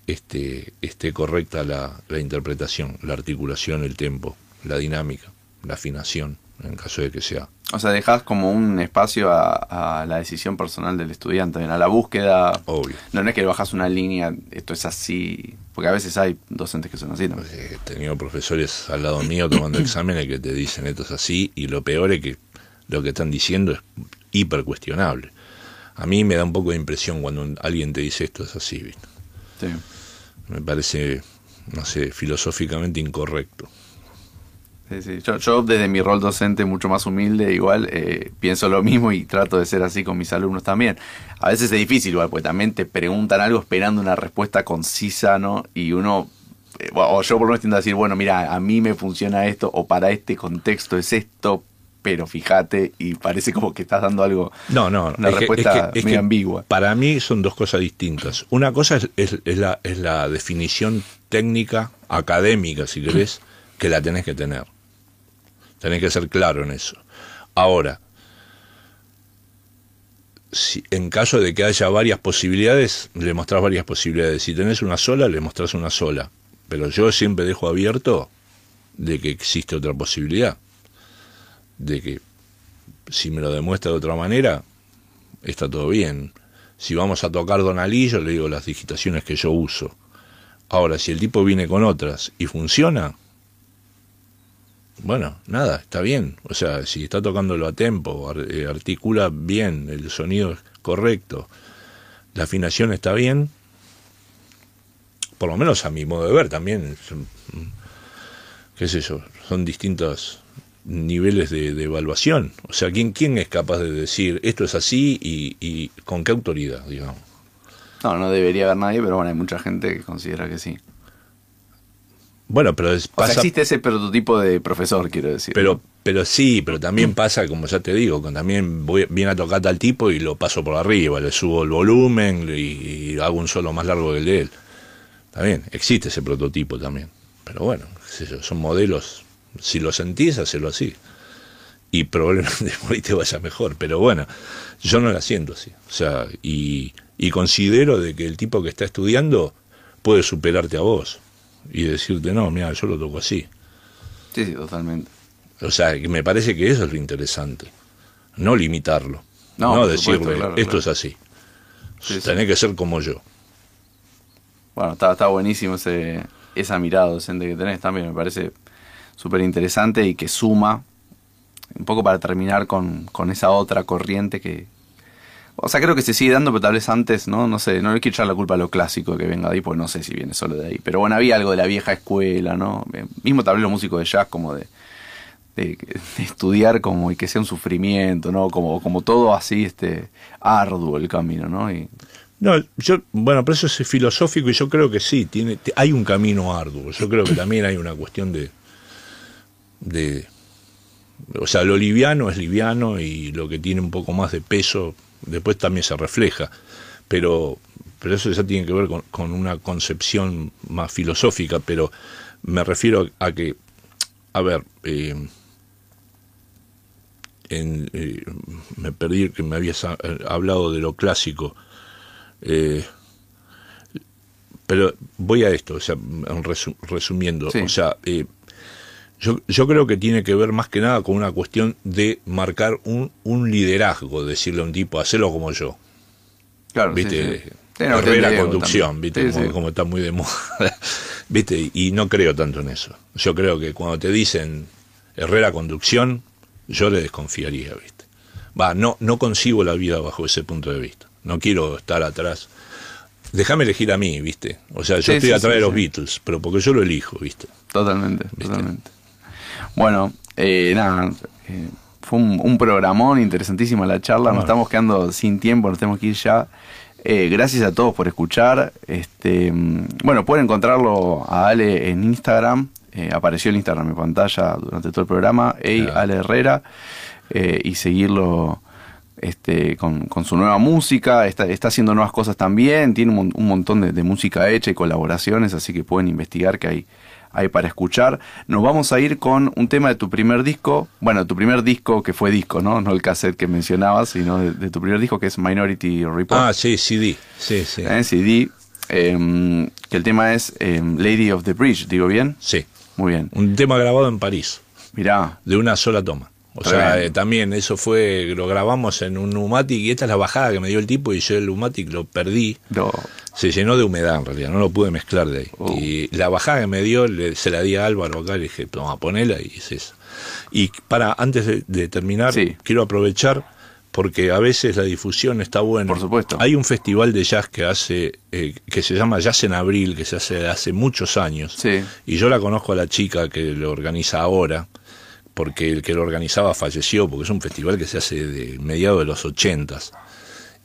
este, esté correcta la, la interpretación, la articulación, el tempo, la dinámica, la afinación, en caso de que sea. O sea, dejas como un espacio a, a la decisión personal del estudiante, a la búsqueda. Obvio. No, no es que bajas una línea, esto es así, porque a veces hay docentes que son así, ¿no? Eh, He tenido profesores al lado mío tomando exámenes que te dicen esto es así y lo peor es que lo que están diciendo es hiper cuestionable. A mí me da un poco de impresión cuando un- alguien te dice esto es así, ¿viste? Sí. me parece, no sé, filosóficamente incorrecto. Sí, sí. Yo, yo desde mi rol docente mucho más humilde, igual, eh, pienso lo mismo y trato de ser así con mis alumnos también. A veces es difícil igual, porque también te preguntan algo esperando una respuesta concisa, ¿no? Y uno, eh, o yo por lo menos tiendo a decir, bueno, mira, a mí me funciona esto, o para este contexto es esto, pero fíjate, y parece como que estás dando algo, No, no, una es que- respuesta es que- es medio que ambigua. Para mí son dos cosas distintas. Una cosa es la, es la definición técnica, académica, si querés, que la tenés que tener. Tenés que ser claro en eso. Ahora, si, en caso de que haya varias posibilidades, le mostrás varias posibilidades. Si tenés una sola, le mostrás una sola. Pero yo siempre dejo abierto de que existe otra posibilidad. De que si me lo demuestra de otra manera, está todo bien. Si vamos a tocar Donalí, yo le digo las digitaciones que yo uso. Ahora, si el tipo viene con otras y funciona, bueno, nada, está bien. O sea, si está tocándolo a tempo, eh, articula bien, el sonido es correcto, la afinación está bien, por lo menos a mi modo de ver también, qué sé yo, son distintos niveles de, de evaluación. O sea, ¿quién, ¿quién es capaz de decir esto es así y, y con qué autoridad, digamos? No, no debería haber nadie, pero bueno, hay mucha gente que considera que sí. Bueno, pero es, O sea, pasa, existe ese prototipo de profesor, quiero decir. pero, pero sí, pero también pasa, como ya te digo, que también voy, viene a tocar tal tipo y lo paso por arriba, le subo el volumen y, y hago un solo más largo que el de él. Bien, existe ese prototipo también. Pero bueno, son modelos, si lo sentís, hacelo así. Y probablemente por ahí te vaya mejor. Pero bueno, yo no la siento así. O sea, y, y considero de que el tipo que está estudiando puede superarte a vos y decirte, no, mira, yo lo toco así. Sí, sí, totalmente. O sea, que me parece que eso es lo interesante. No limitarlo. No, No, por supuesto, decirle, claro, esto claro. es así. Sí, sí. Tenés que ser como yo. Bueno, está, está buenísimo ese, esa mirada docente que tenés también, me parece súper interesante y que suma, un poco para terminar con, con esa otra corriente que... O sea, creo que se sigue dando, pero tal vez antes, ¿no? No sé, no le quiero echar la culpa a lo clásico que venga de ahí, porque no sé si viene solo de ahí. Pero bueno, había algo de la vieja escuela, ¿no? Eh, Mismo tal vez los músicos de jazz como de, de, de estudiar como y que sea un sufrimiento, ¿no? Como, como todo así, este, arduo el camino, ¿no? No, yo, bueno, pero eso es filosófico y yo creo que sí, tiene, hay un camino arduo. Yo creo que también hay una cuestión de, de, o sea, lo liviano es liviano y lo que tiene un poco más de peso después también se refleja. Pero, pero eso ya tiene que ver con, con una concepción más filosófica, pero me refiero a que, a ver, eh, en, eh, me perdí que me habías ha- hablado de lo clásico. Eh, pero voy a esto, o sea, en resu- resumiendo, Sí. o sea, eh, yo, yo creo que tiene que ver más que nada con una cuestión de marcar un, un liderazgo, decirle a un tipo, hacelo como yo, claro, ¿viste? sí. Sí, Herrera conducción, también. ¿viste? Como, está muy de moda, ¿viste? Y no creo tanto en eso. Yo creo que cuando te dicen Herrera conducción, yo le desconfiaría, ¿viste? Va, no, no concibo la vida bajo ese punto de vista. No quiero estar atrás. Déjame elegir a mí, ¿viste? O sea, yo estoy atrás de los. Beatles, pero porque yo lo elijo, ¿viste? Totalmente, totalmente. Bueno, eh, nada, eh, fue un, un programón interesantísima la charla, nos estamos quedando sin tiempo, nos tenemos que ir ya. Eh, gracias a todos por escuchar. Este, mm, bueno, pueden encontrarlo a Ale en Instagram. eh, apareció el Instagram en pantalla durante todo el programa. Ey. Ale Herrera. eh, y seguirlo este, con, con su nueva música. Está, está haciendo nuevas cosas también. Tiene un, un montón de, de música hecha y colaboraciones, así que pueden investigar que hay, hay para escuchar. Nos vamos a ir con un tema de tu primer disco. Bueno, tu primer disco que fue disco, ¿no? No el cassette que mencionabas, sino de, de tu primer disco que es Minority Report. Ah, sí, CD. Sí, sí. ¿eh? CD. em, que el tema es em, Lady of the Bridge, ¿digo bien? Sí. Muy bien. Un tema grabado en París. Mirá, de una sola toma. O sea, eh, también eso fue, lo grabamos en un Numatic y esta es la bajada que me dio el tipo y yo el Numatic lo perdí. lo, Se llenó de humedad en realidad, no lo pude mezclar de ahí. Oh. Y la bajada que me dio le- se la di a Álvaro acá, le dije, toma, ponela y es eso. Y para, antes de, de terminar, Sí. quiero aprovechar porque a veces la difusión está buena. Por supuesto. Hay un festival de jazz que hace, eh, que se llama Jazz en Abril, que se hace hace muchos años. Sí. Y yo la conozco a la chica que lo organiza ahora, porque el que lo organizaba falleció, porque es un festival que se hace de mediados de los ochentas.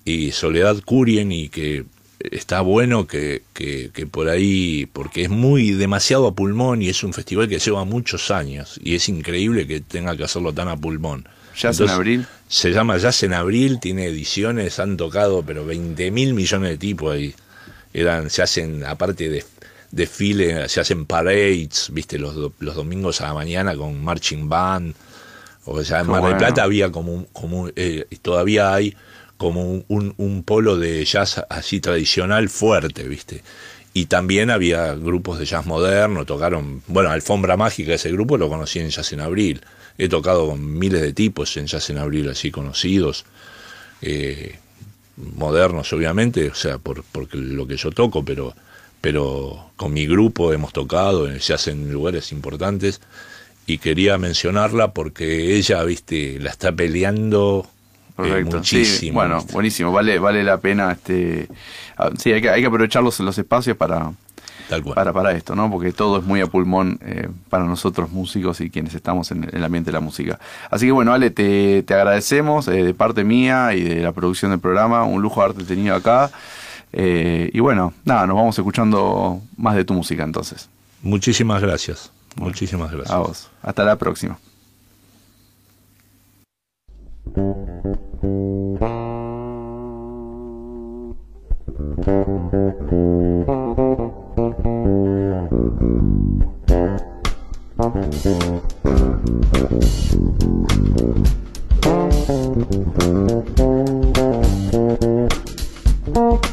Y Soledad Curien, y que está bueno que, que, que por ahí, porque es muy demasiado a pulmón y es un festival que lleva muchos años, y es increíble que tenga que hacerlo tan a pulmón. Jazz en Abril. Se llama Jazz en Abril, tiene ediciones, han tocado pero 20 mil millones de tipos ahí. Eran, se hacen, aparte de desfile, se hacen parades, viste, los, los domingos a la mañana con marching band. O sea, en Mar del bueno. Plata había como como eh, todavía hay como un, un, polo de jazz así tradicional fuerte, viste. Y también había grupos de jazz moderno, tocaron, bueno, Alfombra Mágica, ese grupo lo conocí en Jazz en Abril. He tocado con miles de tipos en Jazz en Abril, así conocidos, eh, modernos obviamente, o sea, por, por lo que yo toco, pero, pero con mi grupo hemos tocado, eh, se hacen lugares importantes y quería mencionarla porque ella, viste, la está peleando eh, Correcto. muchísimo. Sí, bueno, ¿viste? buenísimo. Vale, vale la pena este ah, sí, hay que, hay que aprovechar los, los espacios para, Tal cual. para, para esto, ¿no? Porque todo es muy a pulmón eh, para nosotros músicos y quienes estamos en el ambiente de la música. Así que bueno, Ale, te, te agradecemos eh, de parte mía y de la producción del programa. Un lujo haberte tenido acá. Eh, y bueno, nada, nos vamos escuchando más de tu música entonces. Muchísimas gracias. Muchísimas gracias. A vos. Hasta la próxima. Thank